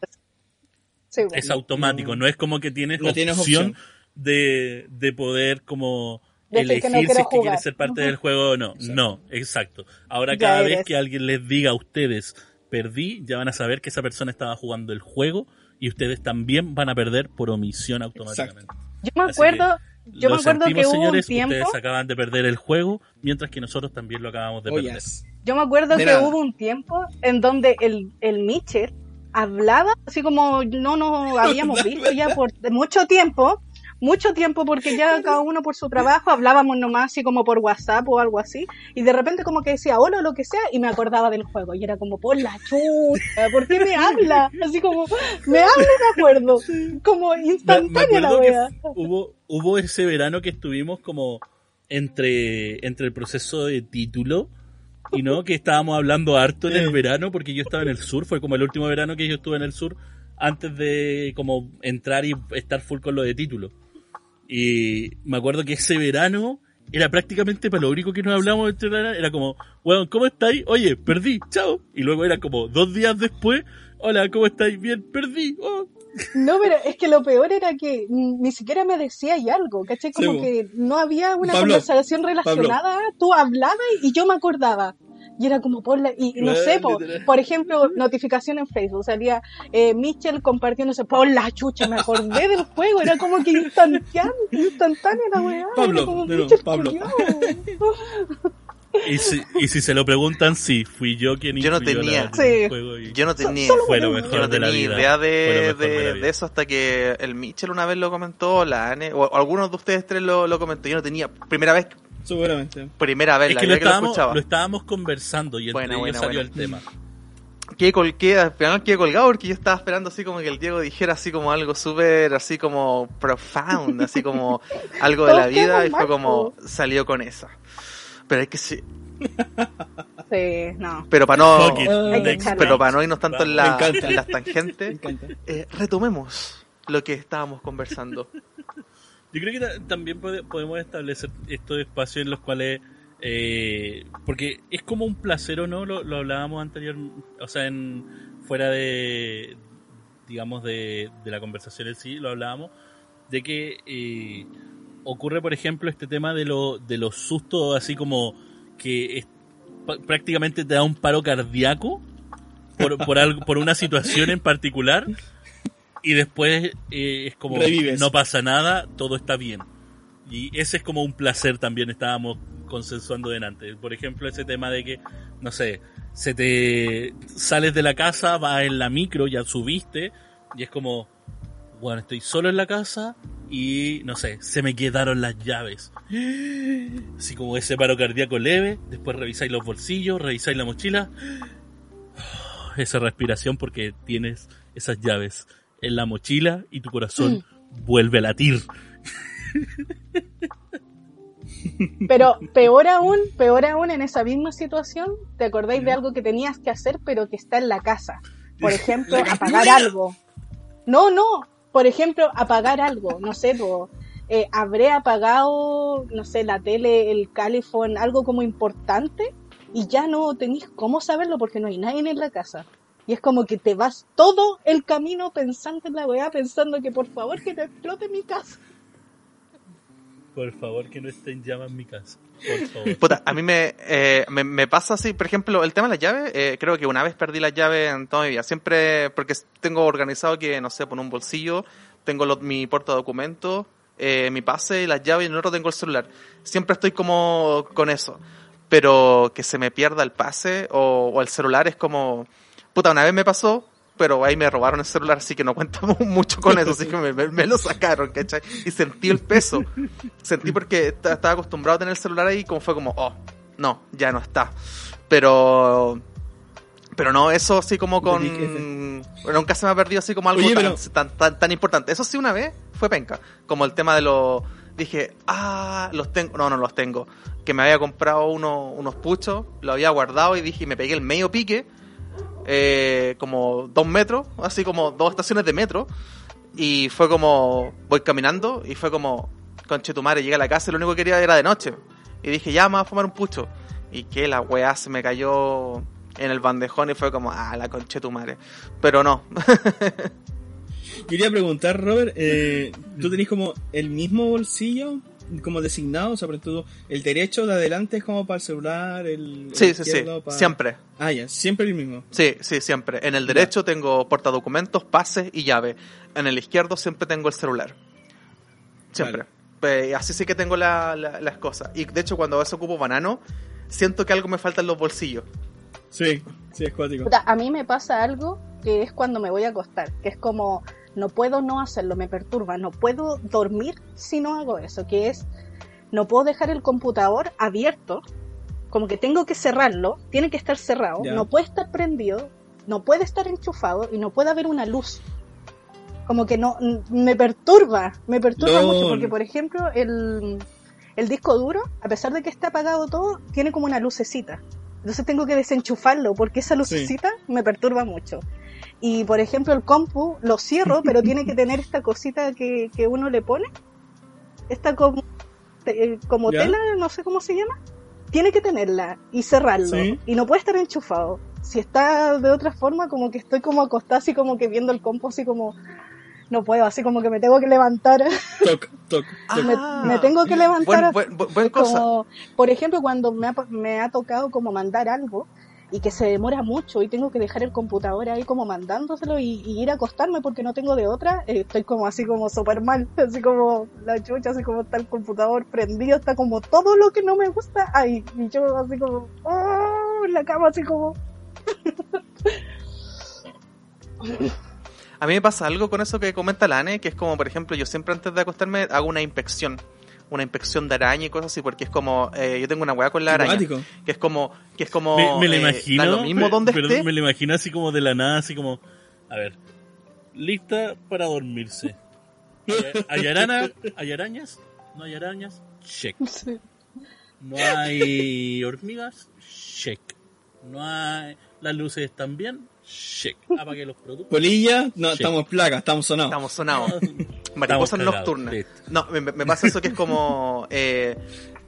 Sí, bueno. es automático, no, es como que tienes No opción, opción. De, de poder como Decir que elegir no si es que quieres ser parte del juego o no. Exacto. No, exacto. Ahora Ya cada vez eres. que alguien les diga a ustedes perdí, ya van a saber que esa persona estaba jugando el juego y ustedes también van a perder por omisión automáticamente. Yo me acuerdo, yo me acuerdo sentimos, que hubo señores, un tiempo, ustedes acaban de perder el juego, mientras que nosotros también lo acabamos de Oh, perder. yes. yo me acuerdo De que nada. hubo un tiempo en donde el, el Mitchell hablaba así como no nos habíamos visto ya por mucho tiempo, mucho tiempo porque ya cada uno por su trabajo hablábamos nomás así como por WhatsApp o algo así y de repente como que decía hola o lo que sea y me acordaba del juego y era como por la chuta, ¿por qué me habla? Así como me habla me acuerdo, como instantánea la wea. hubo, hubo ese verano que estuvimos como entre, entre el proceso de título y no, que estábamos hablando harto en el verano porque yo estaba en el sur, fue como el último verano que yo estuve en el sur antes de como entrar y estar full con lo de título. Y me acuerdo que ese verano era prácticamente para lo único que nos hablábamos entre la- era como, bueno, ¿cómo estáis? Oye, perdí, chao. Y luego era como dos días después, hola, ¿cómo estáis? Bien, perdí. Oh, No, pero es que lo peor era que ni siquiera me decías algo, ¿cachai? Como Sí, que no había una Pablo, conversación relacionada, tú hablabas y yo me acordaba. Y era como por la, y no sé, po, literal. por ejemplo, notificación en Facebook, salía eh, Mitchell compartiéndose por la chucha, me acordé del juego, era como que instantáneo, instantánea la weá. Pablo, era como, Mitchell Pablo. Y si, y si se lo preguntan, sí, fui yo quien Yo no tenía. Sí. juego y Yo no tenía, fue lo yo mejor de la vida. idea de, mejor de la de, vida. de eso hasta que el Mitchell una vez lo comentó, la Ane, o algunos de ustedes tres lo, lo comentó. Yo no tenía, primera vez, Seguramente. primera vez, Es la que lo primera que lo estábamos, escuchaba. lo estábamos conversando y entre Buena, ellos buena, salió buena. el tema. Quedé, col- quedé- quedé colgado porque yo estaba esperando así como que el Diego dijera así como algo súper, así como profound, así como algo de la vida y fue como salió con esa. Pero es que sí, Sí, no. pero para no, Hay pero para no irnos tanto en, la, en las tangentes, eh, retomemos lo que estábamos conversando. Yo creo que ta- también pode- podemos establecer estos espacios en los cuales eh, porque es como un placer o no lo, lo hablábamos anterior o sea en fuera de digamos de, de la conversación en sí lo hablábamos de que eh, ocurre por ejemplo este tema de lo de los sustos así como que es- prácticamente te da un paro cardíaco por, por algo por una situación en particular y después eh, es como Revives. no pasa nada, todo está bien. Y ese es como un placer también estábamos consensuando delante. Por ejemplo, ese tema de que, no sé, se te sales de la casa, vas en la micro, ya subiste, y es como, bueno, estoy solo en la casa y, no sé, se me quedaron las llaves. Así como ese paro cardíaco leve, después revisáis los bolsillos, revisáis la mochila. Esa respiración porque tienes esas llaves en la mochila y tu corazón vuelve a latir. Pero peor aún, peor aún en esa misma situación, ¿te acordáis de algo que tenías que hacer pero que está en la casa? Por ejemplo, apagar algo. No, no, por ejemplo, apagar algo, no sé, po, eh, habré apagado, no sé, la tele, el califón, algo como importante y ya no tenéis cómo saberlo porque no hay nadie en la casa. Y es como que te vas todo el camino pensando en la weá, pensando que por favor que no explote mi casa. Por favor, que no esté en llamas mi casa. Puta, a mí me, eh, me, me pasa así, por ejemplo, el tema de las llaves, eh, creo que una vez perdí las llaves en toda mi vida. Siempre, porque tengo organizado que, no sé, por un bolsillo, tengo mi porta documentos, eh, mi pase las llaves y el otro tengo el celular. Siempre estoy como con eso. Pero que se me pierda el pase o el celular es como... Puta, una vez me pasó, pero ahí me robaron el celular, así que no cuento mucho con eso, así que me, me- me lo sacaron, ¿cachai? Y sentí el peso. Sentí porque estaba acostumbrado a tener el celular ahí, como fue como, oh, no, ya no está. Pero... Pero no, eso así como con... Nunca se me ha perdido así como algo Oye, tan, pero- tan, tan, tan importante. Eso sí una vez fue penca. Como el tema de los... Dije, ah, los tengo. No, no los tengo. Que me había comprado uno- unos puchos, lo había guardado y dije, me pegué el medio pique, eh, como dos metros, así como dos estaciones de metro. Y fue como, voy caminando y fue como, conche tu madre, llegué a la casa y lo único que quería era de noche. Y dije, ya, me voy a fumar un pucho. Y que la weá se me cayó en el bandejón y fue como, ah, la conche tu madre. Pero no. Quería preguntar, Robert, eh, ¿tú tenés como el mismo bolsillo como designado? O sea, por ejemplo, el derecho de adelante es como para el celular, el, el sí, sí, sí. izquierdo para- Siempre. Ah, ya, siempre el mismo. Sí, sí, siempre. En el derecho tengo portadocumentos, pases y llave. En el izquierdo siempre tengo el celular. Siempre. Pues, así sí que tengo la- la- las cosas. Y de hecho, cuando a veces ocupo banano, siento que algo me falta en los bolsillos. Sí, sí, es cuático. A mí me pasa algo que es cuando me voy a acostar, que es como, no puedo no hacerlo, me perturba, no puedo dormir si no hago eso, que es, no puedo dejar el computador abierto, como que tengo que cerrarlo, tiene que estar cerrado, no puede estar prendido, no puede estar enchufado y no puede haber una luz. Como que no, me perturba, me perturba No. mucho, porque por ejemplo el, el disco duro, a pesar de que está apagado todo, tiene como una lucecita. Entonces tengo que desenchufarlo porque esa lucecita me perturba mucho. Y por ejemplo el compu lo cierro, pero tiene que tener esta cosita que, que uno le pone. Esta como, te- como ¿Ya? tela, no sé cómo se llama. Tiene que tenerla y cerrarlo. Sí. Y no puede estar enchufado. Si está de otra forma, como que estoy como acostada, así como que viendo el compu, así como... No puedo, así como que me tengo que levantar. Toc, toc, toc. me, Ah. me tengo que levantar. Buen, así. buen, buen- buen Es cosa. como, por ejemplo, cuando me ha, me ha tocado como mandar algo y que se demora mucho y tengo que dejar el computador ahí como mandándoselo y, ir a acostarme porque no tengo de otra, eh, estoy como así como súper mal, así como la chucha, así como está el computador prendido, está como todo lo que no me gusta ahí. Y yo así como, oh, en la cama así como... A mí me pasa algo con eso que comenta la Ane, que es como, por ejemplo, yo siempre antes de acostarme hago una inspección. Una inspección de araña y cosas así, porque es como, eh, yo tengo una weá con la araña. Que es como, que es como, Me, me lo eh, imagino. da lo mismo pe- donde perdón, esté. Me lo imagino así como de la nada, así como. A ver. Lista para dormirse. ¿Hay, hay arana- ¿Hay arañas? ¿No hay arañas? Check. ¿No hay hormigas? Check. ¿No hay. ¿Las luces están bien? Check. Los productos. Polilla, no, estamos plagas, estamos sonados. Estamos sonados. Mariposas nocturnas. No, me, me pasa eso que es como... eh,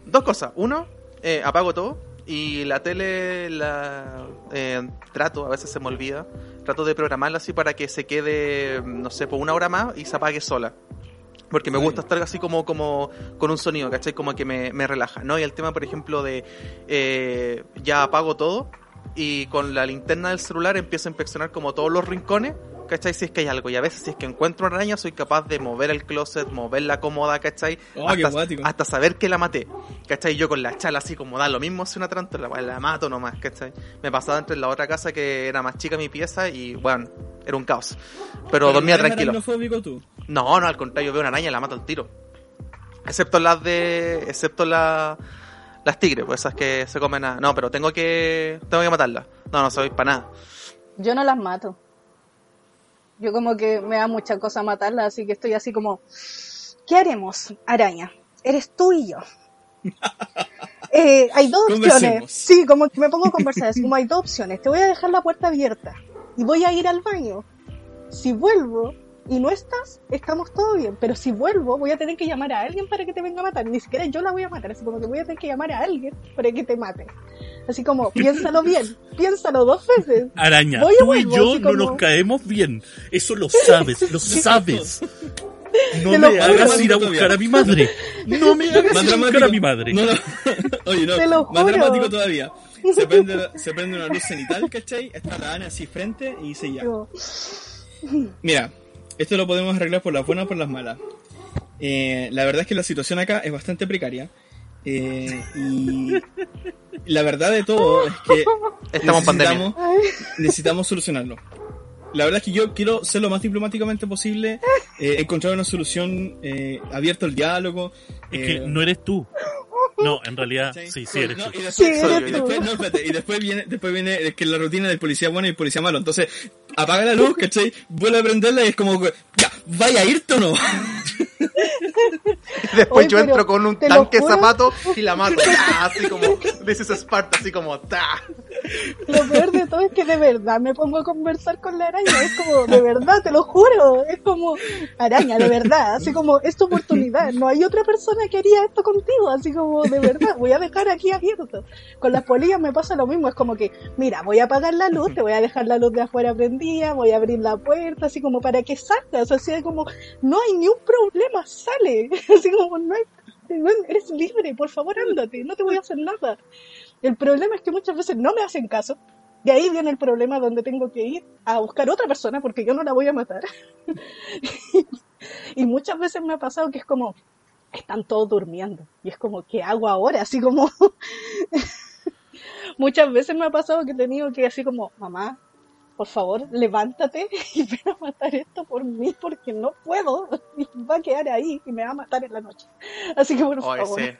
dos cosas. Uno, eh, apago todo. Y la tele la eh, trato, a veces se me olvida, trato de programarla así para que se quede, no sé, por una hora más y se apague sola. Porque me Sí. gusta estar así como, como con un sonido, ¿cachai? Como que me, me relaja, ¿no? Y el tema, por ejemplo, de eh, ya apago todo y con la linterna del celular empiezo a inspeccionar como todos los rincones, ¿cachai? Si es que hay algo. Y a veces si es que encuentro una araña soy capaz de mover el closet, mover la cómoda, ¿cachai? Oh, qué hasta, hasta saber que la maté, ¿cachai? Yo con la chala así como da lo mismo si una tarántula, pues, la mato nomás, ¿cachai? Me pasaba antes en la otra casa que era más chica mi pieza y, bueno, era un caos. Pero, dormía no tranquilo. aracnofóbico tú. No, no, al contrario, veo una araña y la mato al tiro. Excepto las de. Excepto la, las tigres, pues esas que se comen a. No, pero tengo que. Tengo que matarlas. No, no soy para nada. Yo no las mato. Yo como que me da mucha cosa matarlas, así que estoy así como, ¿qué haremos, araña? Eres tú y yo. Eh, hay dos opciones. Sí, como que me pongo a conversar, así como hay dos opciones. Te voy a dejar la puerta abierta y voy a ir al baño. Si vuelvo y no estás, estamos todo bien. Pero si vuelvo, voy a tener que llamar a alguien para que te venga a matar. Ni siquiera yo la voy a matar, así como que voy a tener que llamar a alguien para que te mate. Así como, piénsalo bien, piénsalo dos veces. Araña, Voy y tú y vuelvo, yo así no como- nos caemos bien. Eso lo sabes, lo sabes. No me lo hagas ir a buscar a mi madre. No me hagas Más ir a buscar a mi madre. No, no. Oye, no. Te lo Más juro. dramático todavía. Se prende, se prende una luz cenital, ¿cachai? Está la Ana así frente y dice ya. Mira, esto lo podemos arreglar por las buenas o por las malas. Eh, la verdad es que la situación acá es bastante precaria. Eh, y la verdad de todo es que Estamos necesitamos, necesitamos solucionarlo. La verdad es que yo quiero ser lo más diplomáticamente posible, eh, encontrar una solución eh, abierta al diálogo. Es eh, que no eres tú. No, en realidad, sí, sí eres No, tú. y después, Sí, eres y tú. después- no, espérate, y después viene, después viene es que la rutina del policía bueno y el policía malo. Entonces, apaga la luz, ¿cachai? Vuelve a prenderla y es como, ya, ¿vaya a irte o no? Después Oye, yo entro con un tanque de zapatos y la mato. ¡Ta! Así como, this is Sparta, así como, ta. Lo peor de todo es que de verdad me pongo a conversar con la araña. Es como, de verdad, te lo juro. Es como, araña, de verdad. Así como, es tu oportunidad. No hay otra persona que haría esto contigo. Así como, de verdad, voy a dejar aquí abierto. Con las polillas me pasa lo mismo. Es como que, mira, voy a apagar la luz, te voy a dejar la luz de afuera prendida, voy a abrir la puerta, así como para que salgas. Como, no hay ni un problema, sale. Así como, no hay, no- eres libre, por favor, ándate, no te voy a hacer nada. El problema es que muchas veces no me hacen caso. De ahí viene el problema donde tengo que ir a buscar otra persona porque yo no la voy a matar. y muchas veces me ha pasado que es como, están todos durmiendo. Y es como, ¿qué hago ahora? Así como, muchas veces me ha pasado que he tenido que así como, mamá, por favor, levántate y ven a matar esto por mí porque no puedo. Y va a quedar ahí y me va a matar en la noche. Así que por favor. sí.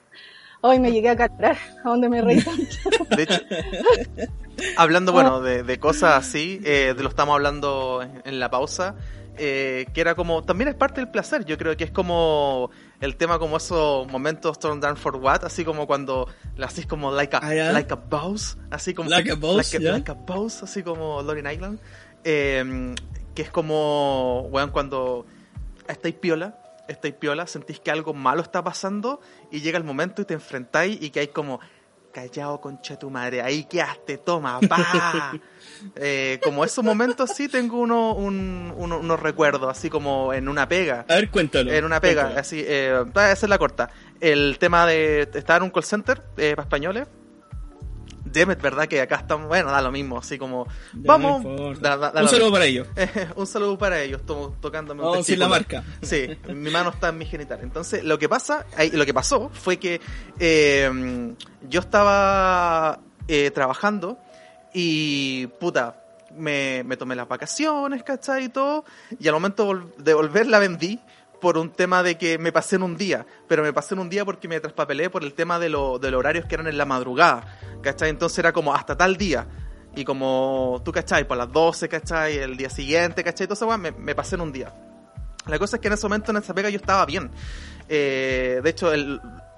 Hoy me llegué a cargar, a donde me reí tanto. De hecho, hablando, bueno, de, de cosas así, eh, de lo estamos hablando en, en la pausa, eh, que era como, también es parte del placer, yo creo que es como el tema como esos momentos turn down for what, así como cuando le como like a, Ah, like a boss, así como... Like a boss, like a, ya. like a boss, así como Lauren Island, eh, que es como, weón, cuando estáis piola, estáis piola, sentís que algo malo está pasando y llega el momento y te enfrentáis y que hay como callado concha tu madre, ahí quedaste, toma, pa. Eh, como esos momentos sí tengo uno, un- uno- unos recuerdos, así como en una pega. A ver, cuéntalo. En una pega, Cuéntalo. así, eh, voy a hacer la corta. El tema de estar en un call center eh, para españoles. Demet, ¿verdad? Que acá estamos, bueno, da lo mismo, así como, vamos, no da- da- da Un saludo para ellos. un saludo para ellos, tomo- tocándome un decir la marca. Sí, mi mano está en mi genital. Entonces, lo que pasa, lo que pasó fue que eh, yo estaba eh, trabajando y puta, me, me tomé las vacaciones, ¿cachai? Y todo, y al momento de volver la vendí por un tema de que me pasé en un día, pero me pasé en un día porque me traspapelé por el tema de, lo, de los horarios que eran en la madrugada, ¿cachai? Entonces era como hasta tal día. Y como tú, ¿cachai? Por las 12, ¿cachai? El día siguiente, ¿cachai? Entonces, bueno, me, me pasé en un día. La cosa es que en ese momento en esa pega yo estaba bien. Eh, de hecho,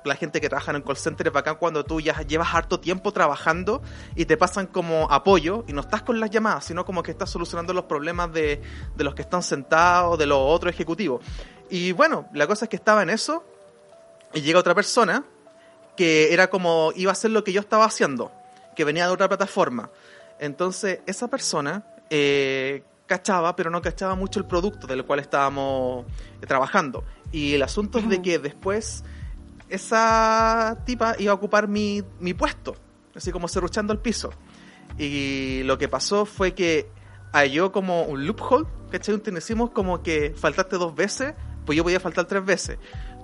la gente que trabaja en el call center es bacán cuando tú ya llevas harto tiempo trabajando y te pasan como apoyo y no estás con las llamadas, sino como que estás solucionando los problemas de, de los que están sentados, de los otros ejecutivos. Y bueno, la cosa es que estaba en eso y llega otra persona que era como iba a hacer lo que yo estaba haciendo, que venía de otra plataforma. Entonces, esa persona eh, cachaba, pero no cachaba mucho el producto del cual estábamos eh, trabajando. Y el asunto es de que después esa tipa iba a ocupar mi, mi puesto, así como cerruchando el piso. Y lo que pasó fue que halló como un loophole, ¿cachai? Un decimos como que faltaste dos veces, pues yo podía faltar tres veces.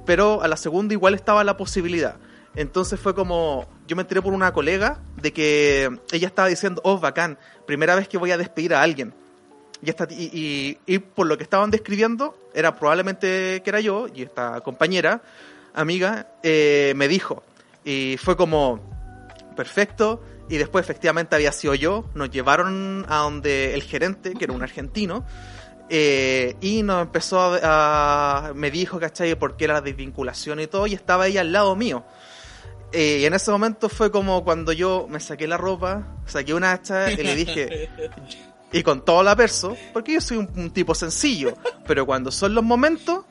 Pero a la segunda igual estaba la posibilidad. Entonces fue como, yo me enteré por una colega de que ella estaba diciendo, oh, bacán, primera vez que voy a despedir a alguien. Y, esta, y, y- por lo que estaban describiendo, era probablemente que era yo, y esta compañera, amiga, eh, me dijo. Y fue como, perfecto. Y después efectivamente había sido yo. Nos llevaron a donde el gerente, que era un argentino, eh, y nos empezó a, a- me dijo, ¿cachai? Por qué era la desvinculación y todo, y estaba ella al lado mío. Eh, y en ese momento fue como cuando yo me saqué la ropa, saqué una hacha y le dije, y con todo la perso, porque yo soy un, un tipo sencillo, pero cuando son los momentos,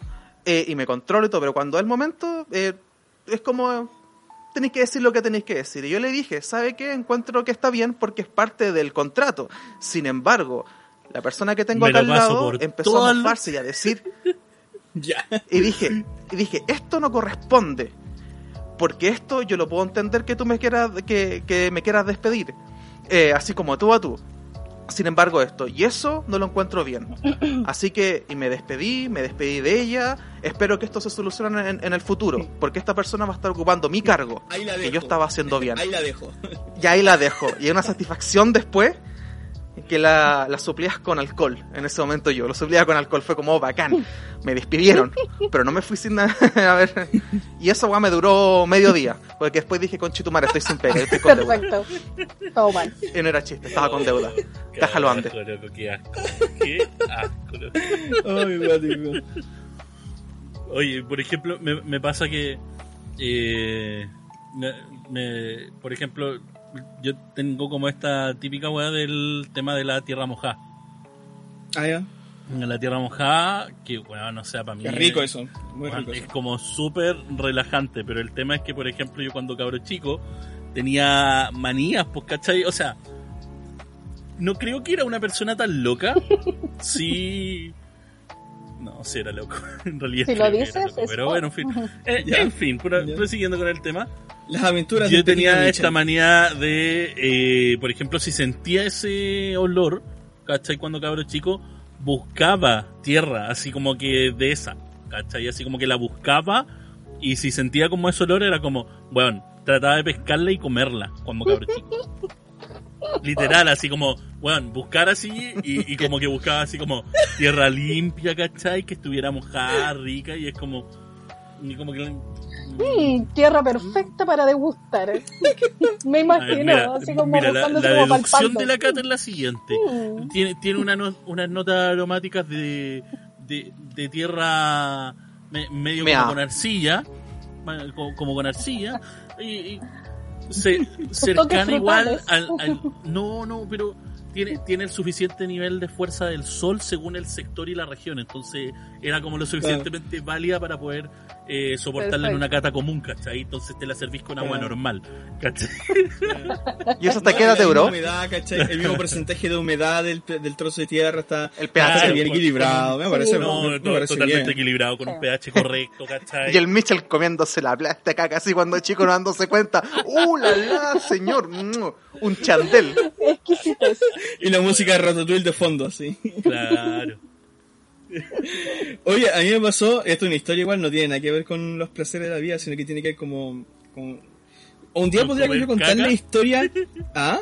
eh, y me controlo y todo, pero cuando es el momento, es como, tenéis que decir lo que tenéis que decir. Y yo le dije, ¿sabe qué? Encuentro que está bien porque es parte del contrato. Sin embargo, la persona que tengo acá al lado empezó a mofarse y a decir, Ya. y dije, y dije, esto no corresponde. Porque esto yo lo puedo entender que tú me quieras, que, que me quieras despedir. eh, así como tú a tú. sin embargo esto. Y eso no lo encuentro bien. Así que, y me despedí, me despedí de ella. Espero que esto se solucione en, en el futuro. Porque esta persona va a estar ocupando mi cargo. Ahí la Que yo estaba haciendo bien. Ahí la dejo. Y ahí la dejo. Y hay una satisfacción después que la, la suplías con alcohol. En ese momento yo lo suplía con alcohol. Fue como oh, bacán. Me despidieron. Pero no me fui sin nada. A ver. Y eso weá, me duró medio día. Porque después dije, con Chitumare, estoy sin pega. Estoy con deuda. Perfecto. Todo mal. Y no era chiste, estaba con deuda. Déjalo antes. Qué asco, qué asco. Qué asco, loco. Ay, guático. Oye, por ejemplo, me, me pasa que, eh, me- me- por ejemplo, yo tengo como esta típica weá del tema de la tierra mojada. Ah, ya. En la tierra mojada, que bueno, no sé, para mí Qué rico eso. Muy Bueno, rico es eso. como súper relajante, pero el tema es que, por ejemplo, yo cuando cabro chico tenía manías, pues, ¿cachai? O sea, no creo que era una persona tan loca. Sí. No, sí era loco. En realidad. Si lo dices, loco, es Pero bueno, en fin. Eh, Ya. En fin, por- Ya. prosiguiendo con el tema. Las aventuras Yo tenía esta manía de, eh, por ejemplo, si sentía ese olor, ¿cachai? Cuando cabro chico, buscaba tierra, así como que de esa, ¿cachai? Así como que la buscaba y si sentía como ese olor era como, bueno, trataba de pescarla y comerla cuando cabro chico. Literal, así como, bueno, buscar así y, y como que buscaba así como tierra limpia, ¿cachai? Que estuviera mojada, rica y es como... Y como que... Mm, tierra perfecta para degustar. Me ver, imagino, mira, así como mira, la, la como deducción palpando. de la cata es la siguiente. Mm. Tiene, tiene una no- unas notas aromáticas de, de, de tierra me- medio como con arcilla, como con arcilla, y, y se- cercana toques igual al, al- No, no, pero tiene, tiene el suficiente nivel de fuerza del sol según el sector y la región, entonces era como lo suficientemente válida para poder eh, soportarla en una cata común, ¿cachai? Entonces te la servís con agua Claro. normal, ¿cachai? ¿Y eso hasta No, qué edad te la misma duró? humedad, ¿cachai? El mismo porcentaje de humedad del, del trozo de tierra está, El está pH. bien pues, equilibrado. Me parece, No, me, me to- parece totalmente bien. equilibrado, con un pH correcto, ¿cachai? Y el Mitchell comiéndose la plasta caca así cuando chico no dándose cuenta. ¡Uh, la la, señor! Un chandel. Exquisitos. Y la música de Ratatouille de fondo, así. Claro. Oye, a mí me pasó, esto es una historia igual, no tiene nada que ver con los placeres de la vida, sino que tiene que ver como... o un día ¿Con podría yo contar caca? la historia... ¿Ah?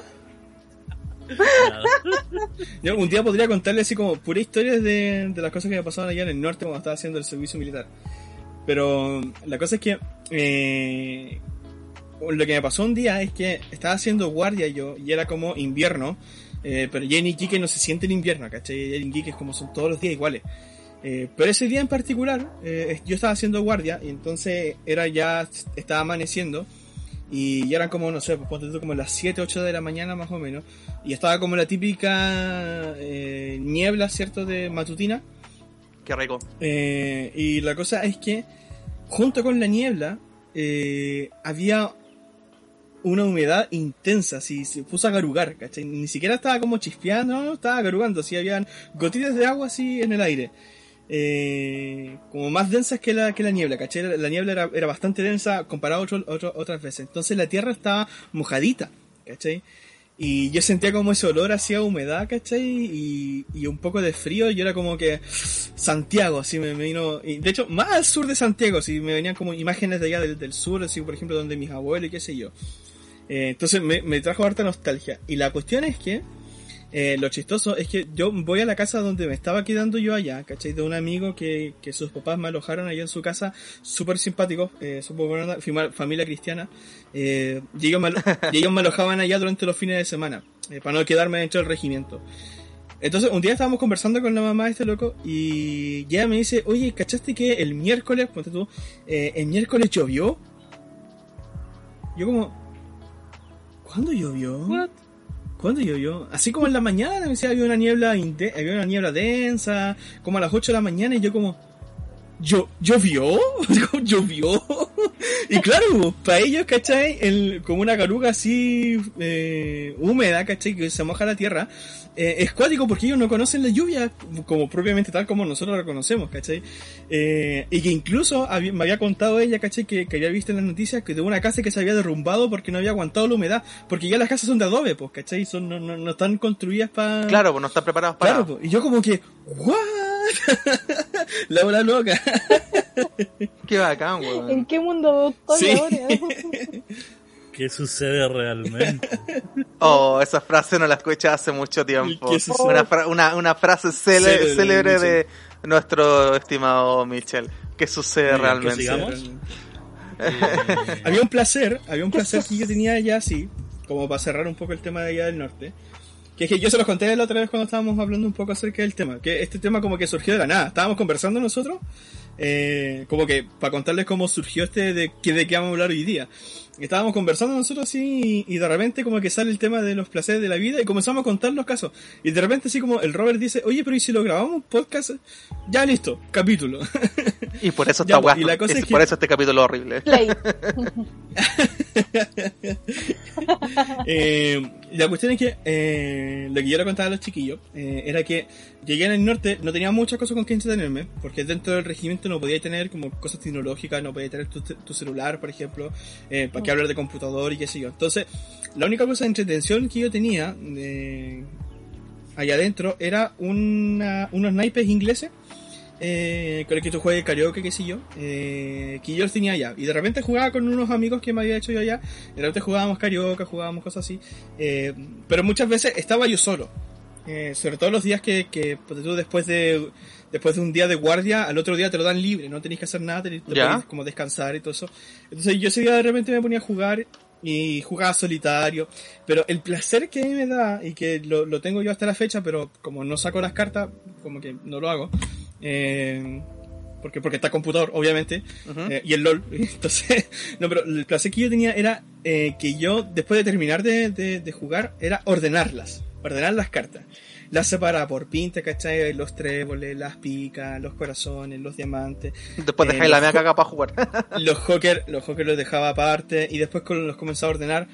Yo un día podría contarle así como pura historias de, de las cosas que me pasaban allá en el norte cuando estaba haciendo el servicio militar. Pero la cosa es que eh, lo que me pasó un día es que estaba haciendo guardia yo y era como invierno, eh, pero ya en Iquique no se siente el invierno, ¿cachai? Ya en Iquique es como son todos los días iguales. Eh, pero ese día en particular, eh, yo estaba haciendo guardia y entonces era ya, estaba amaneciendo y ya eran como, no sé, pues como las 7, 8 de la mañana más o menos y estaba como la típica eh, niebla, ¿cierto?, de matutina. Qué rico. Eh, y la cosa es que, junto con la niebla, había una humedad intensa, así, se puso a garugar, ¿cachai? Ni siquiera estaba como chispeando, no, estaba garugando, así, habían gotitas de agua así en el aire. Eh, como más densas que la, que la niebla, ¿cachai? La, la niebla era, bastante densa comparado a otras veces. Entonces la tierra estaba mojadita, ¿cachai? Y yo sentía como ese olor hacia humedad, ¿cachai? Y, y un poco de frío, y yo era como que Santiago, así me, me vino. De hecho, más al sur de Santiago, así me venían como imágenes de allá del, del sur, así por ejemplo, donde mis abuelos y qué sé yo. Eh, entonces me, me trajo harta nostalgia. Y la cuestión es que, eh, lo chistoso es que yo voy a la casa donde me estaba quedando yo allá, ¿cachai? De un amigo que, que sus papás me alojaron allá en su casa, súper simpáticos, eh, súper buena familia cristiana. Eh, y, ellos me, y ellos me alojaban allá durante los fines de semana, eh, para no quedarme dentro del regimiento. Entonces, un día estábamos conversando con la mamá de este loco y ya me dice, oye, ¿cachaste que el miércoles, ponte tú, el miércoles llovió? Yo como, ¿cuándo llovió? What? ¿Cuándo llovió? Así como en la mañana, me decía, había una niebla, había una niebla densa, como a las 8 de la mañana y yo como, ¿Yo, ¿Llovió? ¿Llovió? Y claro, para ellos, ¿cachai? El, como una caruga así eh, húmeda, ¿cachai? Que se moja la tierra. Eh, es cuático porque ellos no conocen la lluvia como propiamente tal como nosotros la conocemos, ¿cachai? Eh, y que incluso había- me había contado ella, ¿cachai? Que, que había visto en las noticias que tuvo una casa que se había derrumbado porque no había aguantado la humedad. Porque ya las casas son de adobe, pues, ¿cachai? Son, no, no, no están construidas para... Claro, pues no están preparados para. Claro, pues. y yo como que, ¿what? la hora loca. Qué bacán, weón. ¿En qué mundo estoy Sí. ahora? ¿Qué sucede realmente? Oh, esa frase no la escuché hace mucho tiempo. ¿Qué sucede? Una, fra- una, una frase Célebre, de nuestro estimado Michel. ¿Qué sucede Mira, realmente? que. Eh, había un placer, había un placer que yo tenía ya así, como para cerrar un poco el tema de allá del norte. Que es que yo se los conté la otra vez cuando estábamos hablando un poco acerca del tema. Que este tema como que surgió de la nada. Estábamos conversando nosotros, eh, como que para contarles cómo surgió este de, que de qué vamos a hablar hoy día. Estábamos conversando nosotros así y, y de repente como que sale el tema de los placeres de la vida y comenzamos a contar los casos. Y de repente así como el Robert dice, oye, pero ¿y si lo grabamos podcast? Ya listo, capítulo. Y por eso está guapo. y la cosa Es es que- por eso este capítulo horrible. Play. Eh, la cuestión es que eh, lo que yo le contaba a los chiquillos eh, era que llegué en el norte, no tenía muchas cosas con que entretenerme, porque dentro del regimiento no podía tener como cosas tecnológicas, no podía tener tu, tu celular, por ejemplo, para qué hablar de computador y qué sé yo. Entonces, la única cosa de entretención que yo tenía allá adentro era una, unos naipes ingleses eh, con el que tú juegas karaoke, qué sé yo, eh, que yo los tenía allá. Y de repente jugaba con unos amigos que me había hecho yo allá. De repente jugábamos karaoke, jugábamos cosas así. eh, pero muchas veces estaba yo solo. Eh, sobre todo los días que, que ponte tú después de después de un día de guardia, al otro día te lo dan libre, no tenéis que hacer nada, te Ya. podéis como descansar y todo eso. Entonces yo ese día de repente me ponía a jugar y jugaba solitario. Pero el placer que a mí me da, y que lo, lo tengo yo hasta la fecha, pero como no saco las cartas, como que no lo hago. Eh, porque, porque está computador, obviamente, eh, y el LOL. Entonces, no, pero el placer que yo tenía era eh, que yo, después de terminar de, de- de jugar, era ordenarlas, ordenar las cartas. Las separaba por pinta, ¿cachai? Los tréboles, las picas, los corazones, los diamantes. Después eh, dejáis la mea caga para jugar. Los hockers, los hockers los dejaba aparte y después los comenzaba a ordenar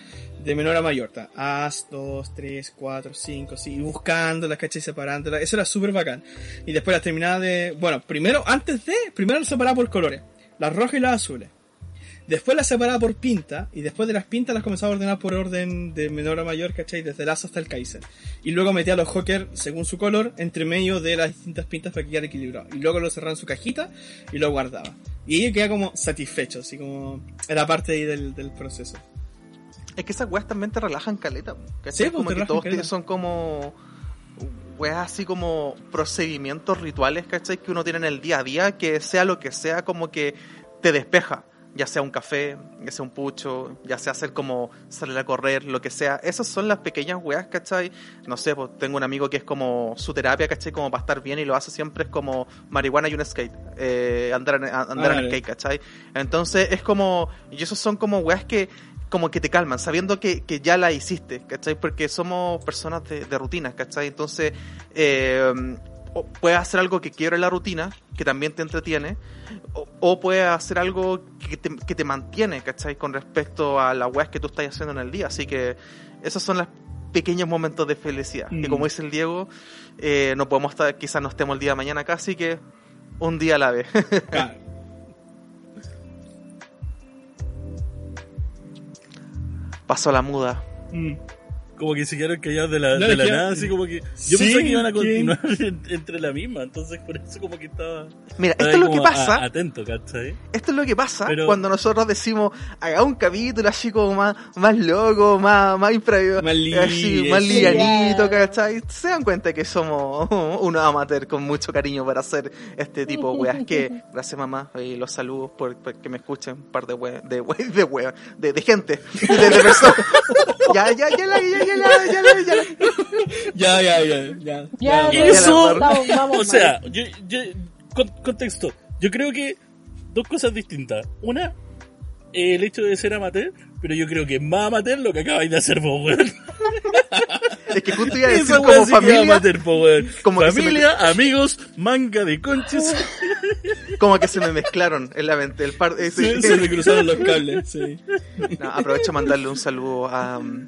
de menor a mayor. As, 2, 3, 4, 5, sí, buscándolas, ¿cachai? Separándolas. Eso era súper bacán. Y después las terminaba de... Bueno, primero, antes de... Primero las separaba por colores. Las rojas y las azules. Después las separaba por pinta. Y después de las pintas las comenzaba a ordenar por orden de menor a mayor, ¿cachai? Desde el as hasta el Kaiser. Y luego metía a los hockers según su color entre medio de las distintas pintas para que quedara equilibrado. Y luego lo cerraba en su cajita y lo guardaba. Y ello queda como satisfecho, así como era parte ahí del, del proceso. Es que esas weas también te relajan caleta. ¿cachai? Sí, como te que todos caleta. son como weas así como procedimientos rituales, ¿cachai? Que uno tiene en el día a día, que sea lo que sea, como que te despeja. Ya sea un café, ya sea un pucho, ya sea hacer como salir a correr, lo que sea. Esas son las pequeñas weas, ¿cachai? No sé, pues tengo un amigo que es como su terapia, ¿cachai? Como para estar bien y lo hace siempre es como marihuana y un skate. Eh, andar en, a- andar Ah, en skate, ¿cachai? Entonces es como, y esos son como weas que como que te calman, sabiendo que, que ya la hiciste, ¿cachai? Porque somos personas de, de rutinas, ¿cachai? Entonces, eh, o puedes hacer algo que quiebre la rutina, que también te entretiene, o, o puedes hacer algo que te, que te mantiene, ¿cachai? Con respecto a las weas que tú estás haciendo en el día. Así que esos son los pequeños momentos de felicidad. Mm. Que como dice el Diego, eh, no podemos estar, quizás no estemos el día de mañana casi que un día a la vez. Claro. Pasó la muda. Mm. Como que se quedaron callados de la, No, de la que- nada, así como que. Yo Sí, pensé que iban a continuar en- entre la misma, entonces por eso como que estaba. Mira, estaba esto es lo que pasa. a- atento, ¿cachai? Esto es lo que pasa Pero- cuando nosotros decimos haga un capítulo así como más, más loco, más, más imprevisto, Más así, libre, más livianito, ¿cachai? Se dan cuenta que somos unos amateurs con mucho cariño para hacer este tipo de weas que, gracias mamá, y los saludos por, por que me escuchen, un par de weas, de weas, de weas, de, de gente, de, de personas. ya, ya, ya, la, ya, ya, ya, ya. Ya, ya, ya, ya. Ya, Ya, Eso, vamos, vamos, o sea, yo, yo, con- contexto, yo creo que dos cosas distintas. Una, el hecho de ser amateur, pero yo creo que es más amateur lo que acabáis de hacer vos, weón. Es que justo iba a decir como familia, amateur, po, como me- Familia, amigos, manga de conches. como que se me mezclaron en la mente. El par, eh, sí. Se, se me cruzaron los cables, sí. No, aprovecho a mandarle un saludo a, um,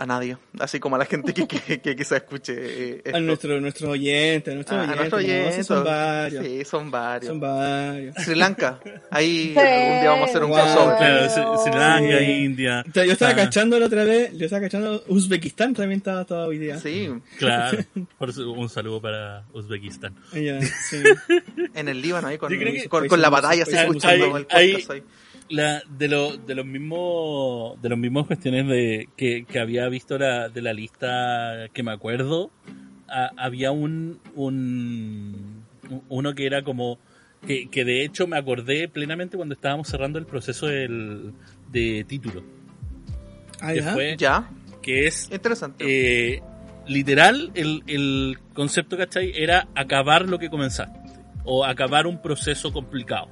a nadie, así como a la gente que, que, que quizá escuche eh, A esto. nuestro, nuestros oyentes, a nuestros A- a oyentes. nuestros ¿no? Sí, oyentes. son varios. Sí, son varios. Son varios. Sri Lanka, ahí Sí. algún día vamos a hacer un Wow. crossover. Claro, Sri- Lanka, Sí. India. Yo estaba Ah, cachando la otra vez, yo estaba cachando Uzbekistán también estaba toda hoy día. Sí, Claro, por eso, un saludo para Uzbekistán. Ella, sí. en el Líbano ahí con, con, con la batalla Hay- escuchando el podcast ahí. La, de, lo, de los mismos de los mismos cuestiones de que, que había visto la, de la lista que me acuerdo a- había un, un uno que era como que, que de hecho me acordé plenamente cuando estábamos cerrando el proceso del, de título Ah, que ya. fue Ya, que es interesante. eh, literal el, el concepto ¿cachai? era acabar lo que comenzaste o acabar un proceso complicado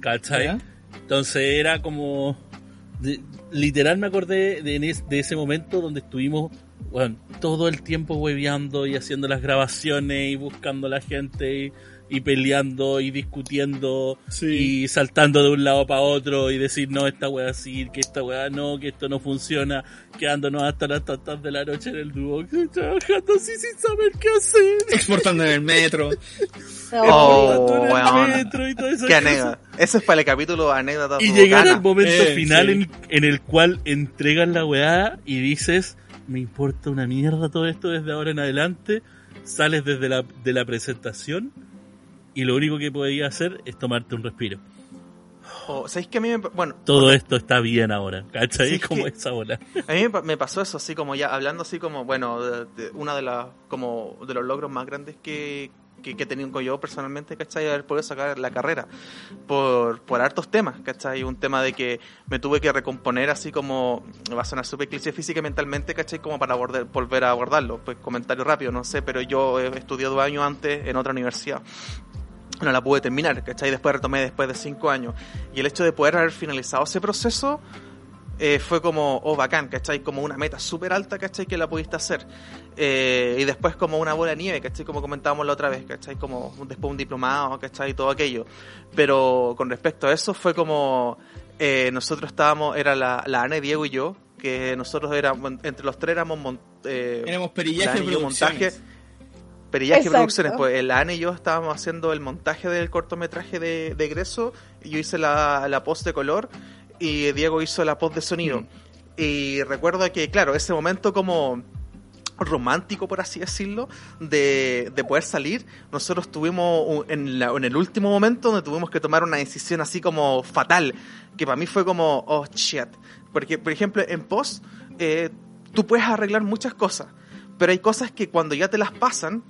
¿cachai? Ya. Entonces era como. de- literal me acordé de, de ese momento donde estuvimos bueno, todo el tiempo hueveando y haciendo las grabaciones y buscando a la gente y, y peleando y discutiendo Sí. y saltando de un lado para otro y decir no, esta weá sí, que esta weá no, que esto no funciona, quedándonos hasta las tantas de la noche en el dúo, trabajando así sin saber qué hacer. Exportando en el metro. Oh, en el metro y Qué cosas. anécdota. Ese es para el capítulo anécdota. Y llegar al momento Eh, final sí. en, en el cual entregas la weá y dices, me importa una mierda todo esto desde ahora en adelante, sales desde la, de la presentación y lo único que podías hacer es tomarte un respiro. Oh, ¿Sabéis que a mí me, bueno, Todo esto está bien ahora, ¿cachai? Sí, es como esa bola. A mí me pa- me pasó eso, así como ya hablando así como, bueno, de, de una de las, como de los logros más grandes que, que, que he tenido yo personalmente, ¿cachai? Haber podido sacar la carrera por, por hartos temas, ¿cachai? Un tema de que me tuve que recomponer así como, va a sonar súper cliché física y mentalmente, ¿cachai? Como para abordar- volver a abordarlo. Pues comentario rápido, no sé, pero yo he estudiado dos años antes en otra universidad no la pude terminar, ¿cachai? Después retomé después de cinco años. Y el hecho de poder haber finalizado ese proceso eh, fue como, oh, bacán, ¿cachai? Como una meta súper alta, ¿cachai? Que la pudiste hacer. Eh, y después como una bola de nieve, ¿cachai? Como comentábamos la otra vez, ¿cachai? Como después un diplomado, ¿cachai? Y todo aquello. Pero con respecto a eso fue como, eh, nosotros estábamos, era la, la Ana, Diego y yo, que nosotros éramos, entre los tres éramos... eh, Éramos la perillaje y montaje, producciones. Perillaje Exacto. Producciones, pues la Ana y yo estábamos haciendo el montaje del cortometraje de, de egreso, yo hice la, la post de color y Diego hizo la post de sonido. Mm. Y recuerdo que, claro, ese momento como romántico, por así decirlo, de, de poder salir, nosotros tuvimos en, la- en el último momento donde tuvimos que tomar una decisión así como fatal, que para mí fue como, oh shit. Porque, por ejemplo, en post, eh, tú puedes arreglar muchas cosas, pero hay cosas que cuando ya te las pasan,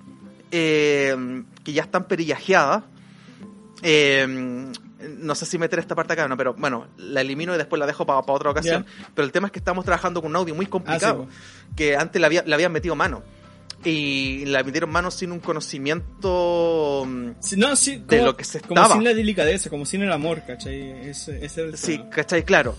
eh, que ya están perillajeadas, eh, no sé si meter esta parte acá, no, pero bueno, la elimino y después la dejo para otra ocasión. Pero el tema es que estamos trabajando con un audio muy complicado, Ah, sí, que antes le, había, le habían metido mano. Y le metieron mano sin un conocimiento. mm, Sí, No, sí, de como, lo que se como estaba. sin la delicadeza, como sin el amor, ¿cachai? Ese, ese es el Sí. ¿cachai? Claro.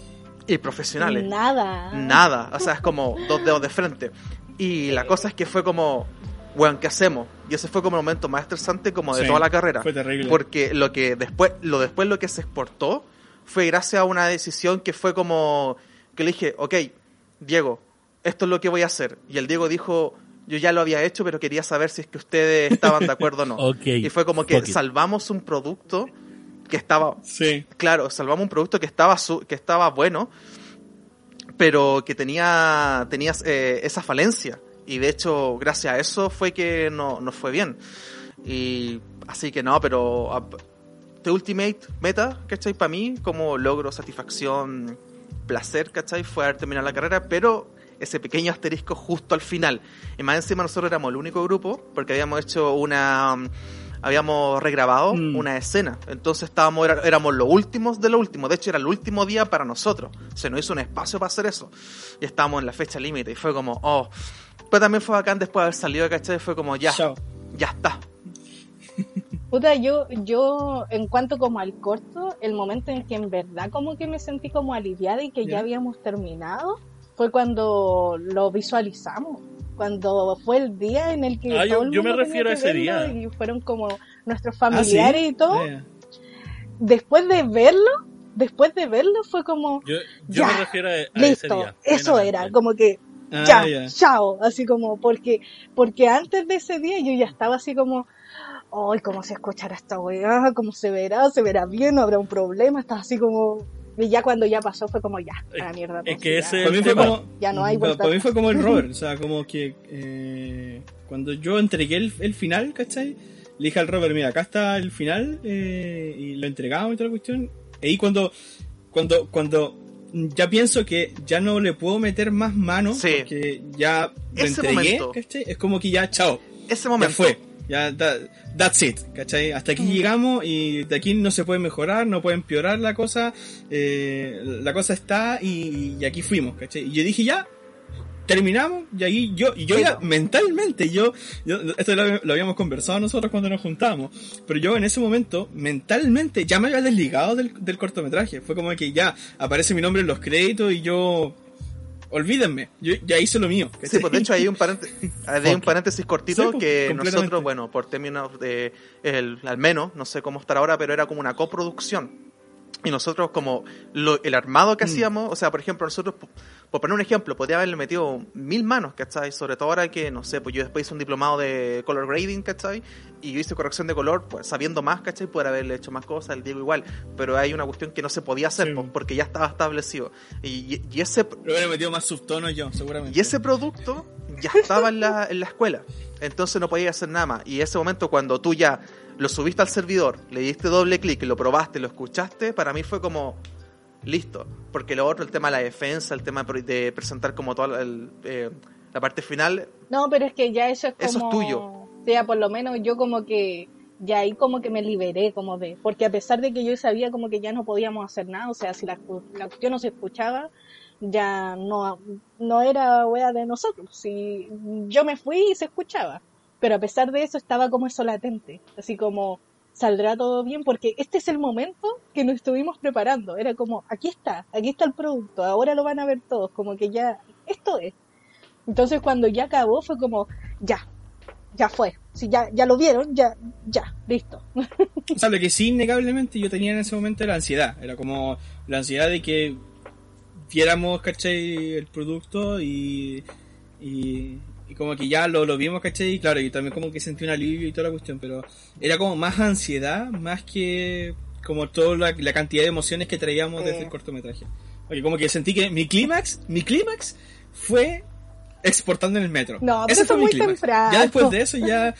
Y profesionales. Nada. Nada. O sea, es como dos dedos de frente. Y la cosa es que fue como, weón, ¿qué hacemos? Y ese fue como el momento más estresante como de Sí, toda la carrera. Fue terrible. Porque lo que después, lo después lo que se exportó fue gracias a una decisión que fue como que le dije, ok, Diego, esto es lo que voy a hacer. Y el Diego dijo, yo ya lo había hecho, pero quería saber si es que ustedes estaban de acuerdo o no. Y fue como que salvamos un producto que estaba, Sí. claro, salvamos un producto que estaba su- que estaba bueno, pero que tenía, tenía eh, esa falencia. Y de hecho, gracias a eso fue que no, nos fue bien. Y así que no, pero a- The Ultimate Meta, ¿cachai? Para mí, como logro, satisfacción, placer, ¿cachai? Fue haber terminado la carrera, pero ese pequeño asterisco justo al final. Y más encima nosotros éramos el único grupo, porque habíamos hecho una... Habíamos regrabado Mm. una escena, entonces estábamos era- éramos los últimos de lo último. De hecho, era el último día para nosotros. Se nos hizo un espacio para hacer eso. Y estábamos en la fecha límite. Y fue como, oh. Pero también fue bacán después de haber salido, ¿cachai? Fue como, ya, Chao. ya está. Puta, yo, yo, en cuanto como al corto, el momento en que en verdad como que me sentí como aliviada y que ya, Ya. habíamos terminado, fue cuando lo visualizamos. Cuando fue el día en el que Ah, yo- todo el yo me mundo refiero tenía a ese día. y fueron como nuestros Ah, ¿sí? familiares y todo, Ah, ya. después de verlo, después de verlo fue como, Yo, yo Ya, me refiero a, a ese listo, día. eso era, como que Ah, ya, ya. chao, así como, porque, porque antes de ese día yo ya estaba así como, ay, cómo se escuchará esta weá, cómo se verá, se verá bien, no habrá un problema, estaba así como, y ya cuando ya pasó fue como ya, a la mierda. es que ya. ese- Para mí fue como, Ya no hay vuelta para mí fue como el Robert, o sea, como que eh, cuando yo entregué el, el final, ¿cachai? Le dije al Robert, mira, acá está el final, eh, y lo entregamos y toda la cuestión. Y ahí cuando, cuando, cuando ya pienso que ya no le puedo meter más manos, Sí. porque ya lo Ese entregué, momento. ¿cachai? Es como que ya, chao, Ese ya momento. fue. Ya, that- that's it, ¿cachai? Hasta aquí llegamos y de aquí no se puede mejorar, no puede empeorar la cosa, eh, la cosa está y, y aquí fuimos, ¿cachai? Y yo dije ya, terminamos y ahí yo, y yo ya mentalmente, yo, yo esto lo, lo habíamos conversado nosotros cuando nos juntamos, pero yo en ese momento, mentalmente, ya me había desligado del, del cortometraje, fue como que ya aparece mi nombre en los créditos y yo... Olvídenme, yo ya hice lo mío. Sí, pues de hecho hay un paréntesis, hay un paréntesis cortito Sí, pues, que nosotros, bueno, por términos de, el, al menos, no sé cómo estar ahora, pero era como una coproducción. Y nosotros como lo- el armado que Mm. hacíamos, o sea, por ejemplo, nosotros, por- poner un ejemplo, podía haberle metido mil manos, ¿cachai? Sobre todo ahora que, no sé, pues yo después hice un diplomado de color grading, ¿cachai? Y yo hice corrección de color, pues sabiendo más, ¿cachai? Poder haberle hecho más cosas, el Diego igual. Pero hay una cuestión que no se podía hacer, Sí. pues, porque ya estaba establecido. Y, y- y ese, Lo hubiera metido más subtonos yo, seguramente. y ese producto ya estaba en la, en la escuela. Entonces no podía hacer nada más. Y ese momento cuando tú ya lo subiste al servidor, le diste doble clic, lo probaste, lo escuchaste, para mí fue como listo. Porque lo otro, el tema de la defensa, el tema de presentar como toda el, eh, la parte final, No, pero es que ya eso es como... Eso es tuyo. O sea, por lo menos yo como que ya ahí como que me liberé como de... Porque a pesar de que yo sabía como que ya no podíamos hacer nada, o sea, si la, la cuestión no se escuchaba, ya no, no era wea de nosotros. Si yo me fui y se escuchaba. Pero a pesar de eso estaba como eso latente. Así como saldrá todo bien porque este es el momento que nos estuvimos preparando. Era como, aquí está, aquí está el producto, ahora lo van a ver todos, como que ya, esto es. Entonces cuando ya acabó fue como, ya, ya fue. Si ya, ya lo vieron, ya, ya, listo. O sea, lo que sí, innegablemente, yo tenía en ese momento era ansiedad. Era como la ansiedad de que viéramos, ¿cachai? El producto y, y, y como que ya lo, lo vimos, ¿cachai? Y claro, y también como que sentí un alivio y toda la cuestión, pero era como más ansiedad, más que como toda la, la cantidad de emociones que traíamos Sí. desde el cortometraje. Porque como que sentí que mi clímax, mi clímax fue exportando en el metro. No, pero Ese eso fue muy temprano. Ya después de eso ya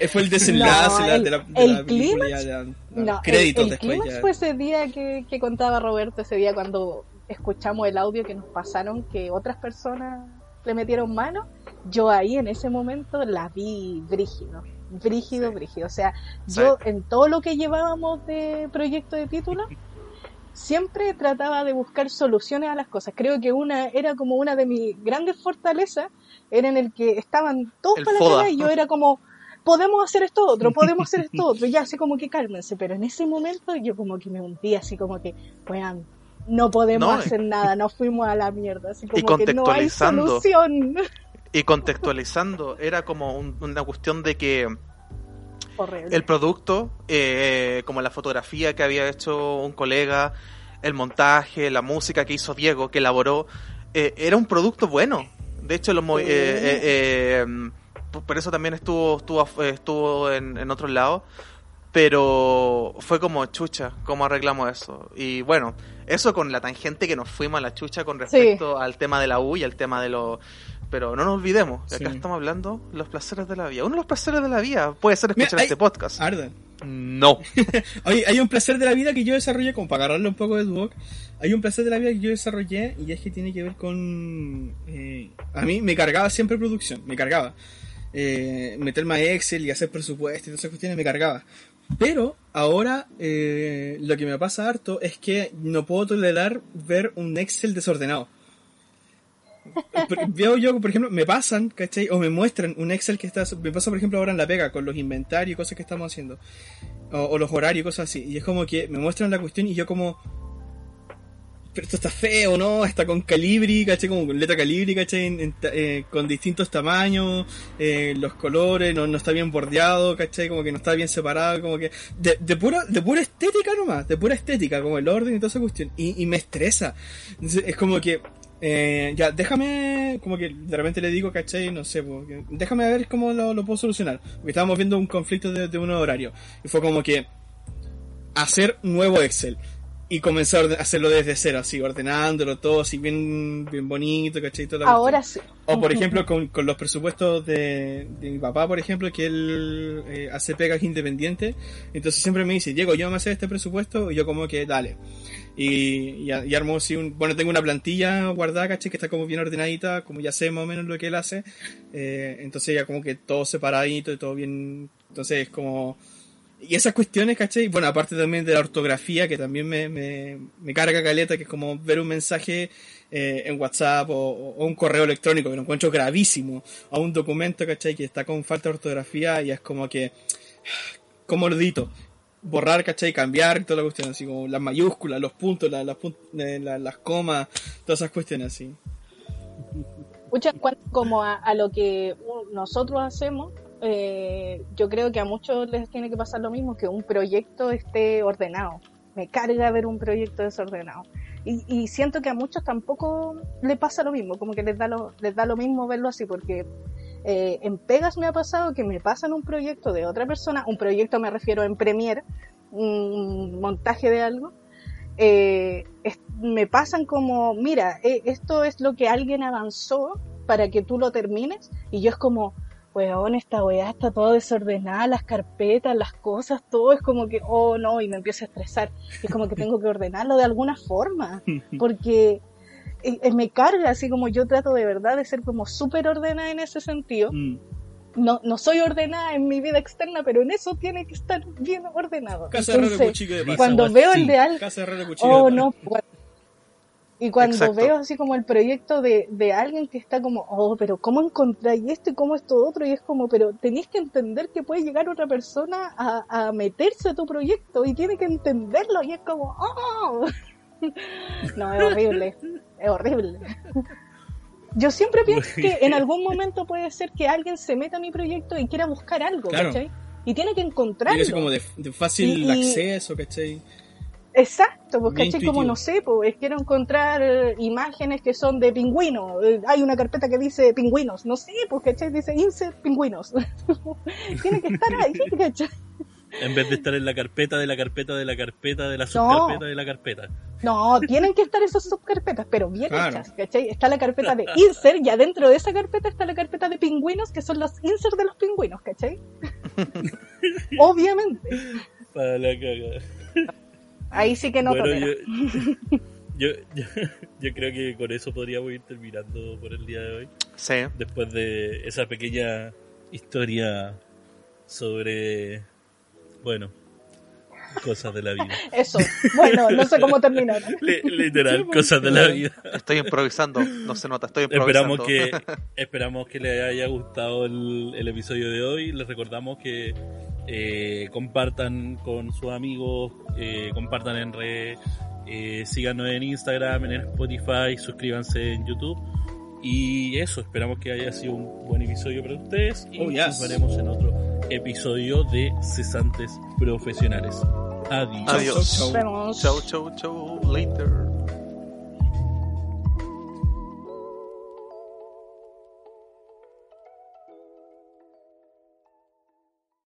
eh, fue el desenlace No, el- de la, de el la película, clímax- ya, ya, No, el, el después clímax ya. fue ese día que, que contaba Roberto, ese día cuando escuchamos el audio que nos pasaron que otras personas le metieron mano. Yo ahí en ese momento la vi brígido, brígido, Sí. brígido. O sea, Sí. yo en todo lo que llevábamos de proyecto de título, siempre trataba de buscar soluciones a las cosas. Creo que una era como una de mis grandes fortalezas, era en el que estaban todos El para la foda. cagada y yo era como, podemos hacer esto otro, podemos hacer esto otro, ya así como que cálmense, pero en ese momento yo como que me hundí así como que, weón, no podemos No, hacer nada, nos fuimos a la mierda, así Y como que no hay solución. Y contextualizando, era como un- una cuestión de que Horrible. el producto, eh, como la fotografía que había hecho un colega, el montaje, la música que hizo Diego, que elaboró, eh, era un producto bueno. De hecho, lo Sí. eh, eh, eh, p- por eso también estuvo estuvo, estuvo en, en otros lados. Pero fue como chucha, ¿cómo arreglamos eso? Y bueno, eso con la tangente que nos fuimos a la chucha con respecto al tema de la U y al tema de los... Pero no nos olvidemos, que acá estamos hablando los placeres de la vida. Uno de los placeres de la vida puede ser Mira, escuchar hay- este podcast. Arda. No. Oye, hay un placer de la vida que yo desarrollé, como para agarrarle un poco de Duoc, hay un placer de la vida que yo desarrollé y es que tiene que ver con... eh, a mí me cargaba siempre producción, me cargaba. Eh, meterme a Excel y hacer presupuesto y todas esas cuestiones me cargaba. Pero ahora eh, lo que me pasa harto es que no puedo tolerar ver un Excel desordenado. Veo yo, por ejemplo, me pasan, ¿cachai? O me muestran un Excel que está. Me pasa, por ejemplo, ahora en la pega con los inventarios y cosas que estamos haciendo. O, los horarios y cosas así. Y es como que me muestran la cuestión y yo, como. pero esto está feo, ¿no? Está con calibri, ¿cachai? Como con letra calibri, ¿cachai? Eh, con distintos tamaños, eh, los colores, no, está bien bordeado, ¿cachai? Como que no está bien separado, como que... De, pura, de pura estética nomás, de pura estética, como el orden y toda esa cuestión. Y, y me estresa. Entonces, es como que... eh, ya, déjame, como que de repente le digo, ¿cachai? No sé, porque, déjame ver cómo lo, puedo solucionar. Porque estábamos viendo un conflicto de, de un horario. Y fue como que hacer nuevo Excel y comenzar a hacerlo desde cero, así, ordenándolo todo, así bien, bien bonito, ¿cachai? Toda la Ahora cuestión. sí. O por ejemplo con, con los presupuestos de, de mi papá, por ejemplo, que él eh, hace pegas independientes, entonces siempre me dice, Diego, yo me hacer este presupuesto, y yo como que, dale. Y, y, y armo así un, bueno, tengo una plantilla guardada, ¿cachai? Que está como bien ordenadita, como ya sé más o menos lo que él hace, eh, entonces ya como que todo separadito y todo bien, entonces es como... Y esas cuestiones, ¿cachai? Bueno, aparte también de la ortografía, que también me, me, me carga caleta, que es como ver un mensaje eh, en WhatsApp o, un correo electrónico, que lo encuentro gravísimo, o un documento, ¿cachai? Que está con falta de ortografía y es como que, como lo edito, borrar, ¿cachai? Cambiar, toda la cuestión, así como las mayúsculas, los puntos, la- las, eh, comas, todas esas cuestiones así. Cuanto como a, lo que nosotros hacemos, eh, yo creo que a muchos les tiene que pasar lo mismo, que un proyecto esté ordenado. Me carga ver un proyecto desordenado. Y, y siento que a muchos tampoco le pasa lo mismo, como que les da lo, les da lo mismo verlo así, porque eh, en Pegas me ha pasado que me pasan un proyecto de otra persona, un proyecto me refiero en Premiere, un montaje de algo, eh, es- me pasan como, mira, eh, esto es lo que alguien avanzó para que tú lo termines, y yo es como, weón, esta weá está todo desordenada, las carpetas, las cosas, todo es como que, oh no, y me empiezo a estresar. Es como que tengo que ordenarlo de alguna forma, porque eh, eh, me carga, así como yo trato de verdad de ser como súper ordenada en ese sentido. Mm. No, no soy ordenada en mi vida externa, pero en eso tiene que estar bien ordenado. Casa de Entonces, cuchillo de pasa. cuando veo sí. el de Casa de de Oh, no. cua- Y cuando Exacto. veo así como el proyecto de, de alguien que está como, oh, pero ¿cómo encontráis esto y cómo esto otro? Y es como, pero tenéis que entender que puede llegar otra persona a, a meterse a tu proyecto y tiene que entenderlo. Y es como, oh. No, es horrible. Es horrible. Yo siempre pienso que en algún momento puede ser que alguien se meta a mi proyecto y quiera buscar algo, Claro. ¿cachai? Y tiene que encontrarlo. así como de, de fácil Y- y- acceso, ¿cachai? Exacto, pues caché como no sé, pues quiero encontrar eh, imágenes que son de pingüinos. Eh, hay una carpeta que dice pingüinos, no sé, pues caché dice insert pingüinos. Tiene que estar ahí, caché. En vez de estar en la carpeta de la carpeta de la carpeta de la No. subcarpeta de la carpeta. No, tienen que estar esas subcarpetas, pero bien Claro. hechas, ¿cachai? Está la carpeta de insert y adentro de esa carpeta está la carpeta de pingüinos, que son los insert de los pingüinos, ¿cachai? Obviamente. Para la cagada. Ahí sí que no bueno, tolera. yo, yo, yo, yo creo que con eso podríamos ir terminando por el día de hoy. Sí. Después de esa pequeña historia sobre, bueno, cosas de la vida. Eso. Bueno, no sé cómo terminar. Li- Literal, cosas de la vida. Estoy improvisando, no se nota, estoy improvisando. Esperamos que, esperamos que les haya gustado el, el episodio de hoy. Les recordamos que eh, compartan con sus amigos, eh, compartan en red, eh, síganos en Instagram, en Spotify, suscríbanse en YouTube. Y eso, esperamos que haya sido un buen episodio para ustedes. Y Oh, yes. nos veremos en otro episodio de Cesantes Profesionales. Adiós. Adiós. Chau. Chau, chau, chau, later.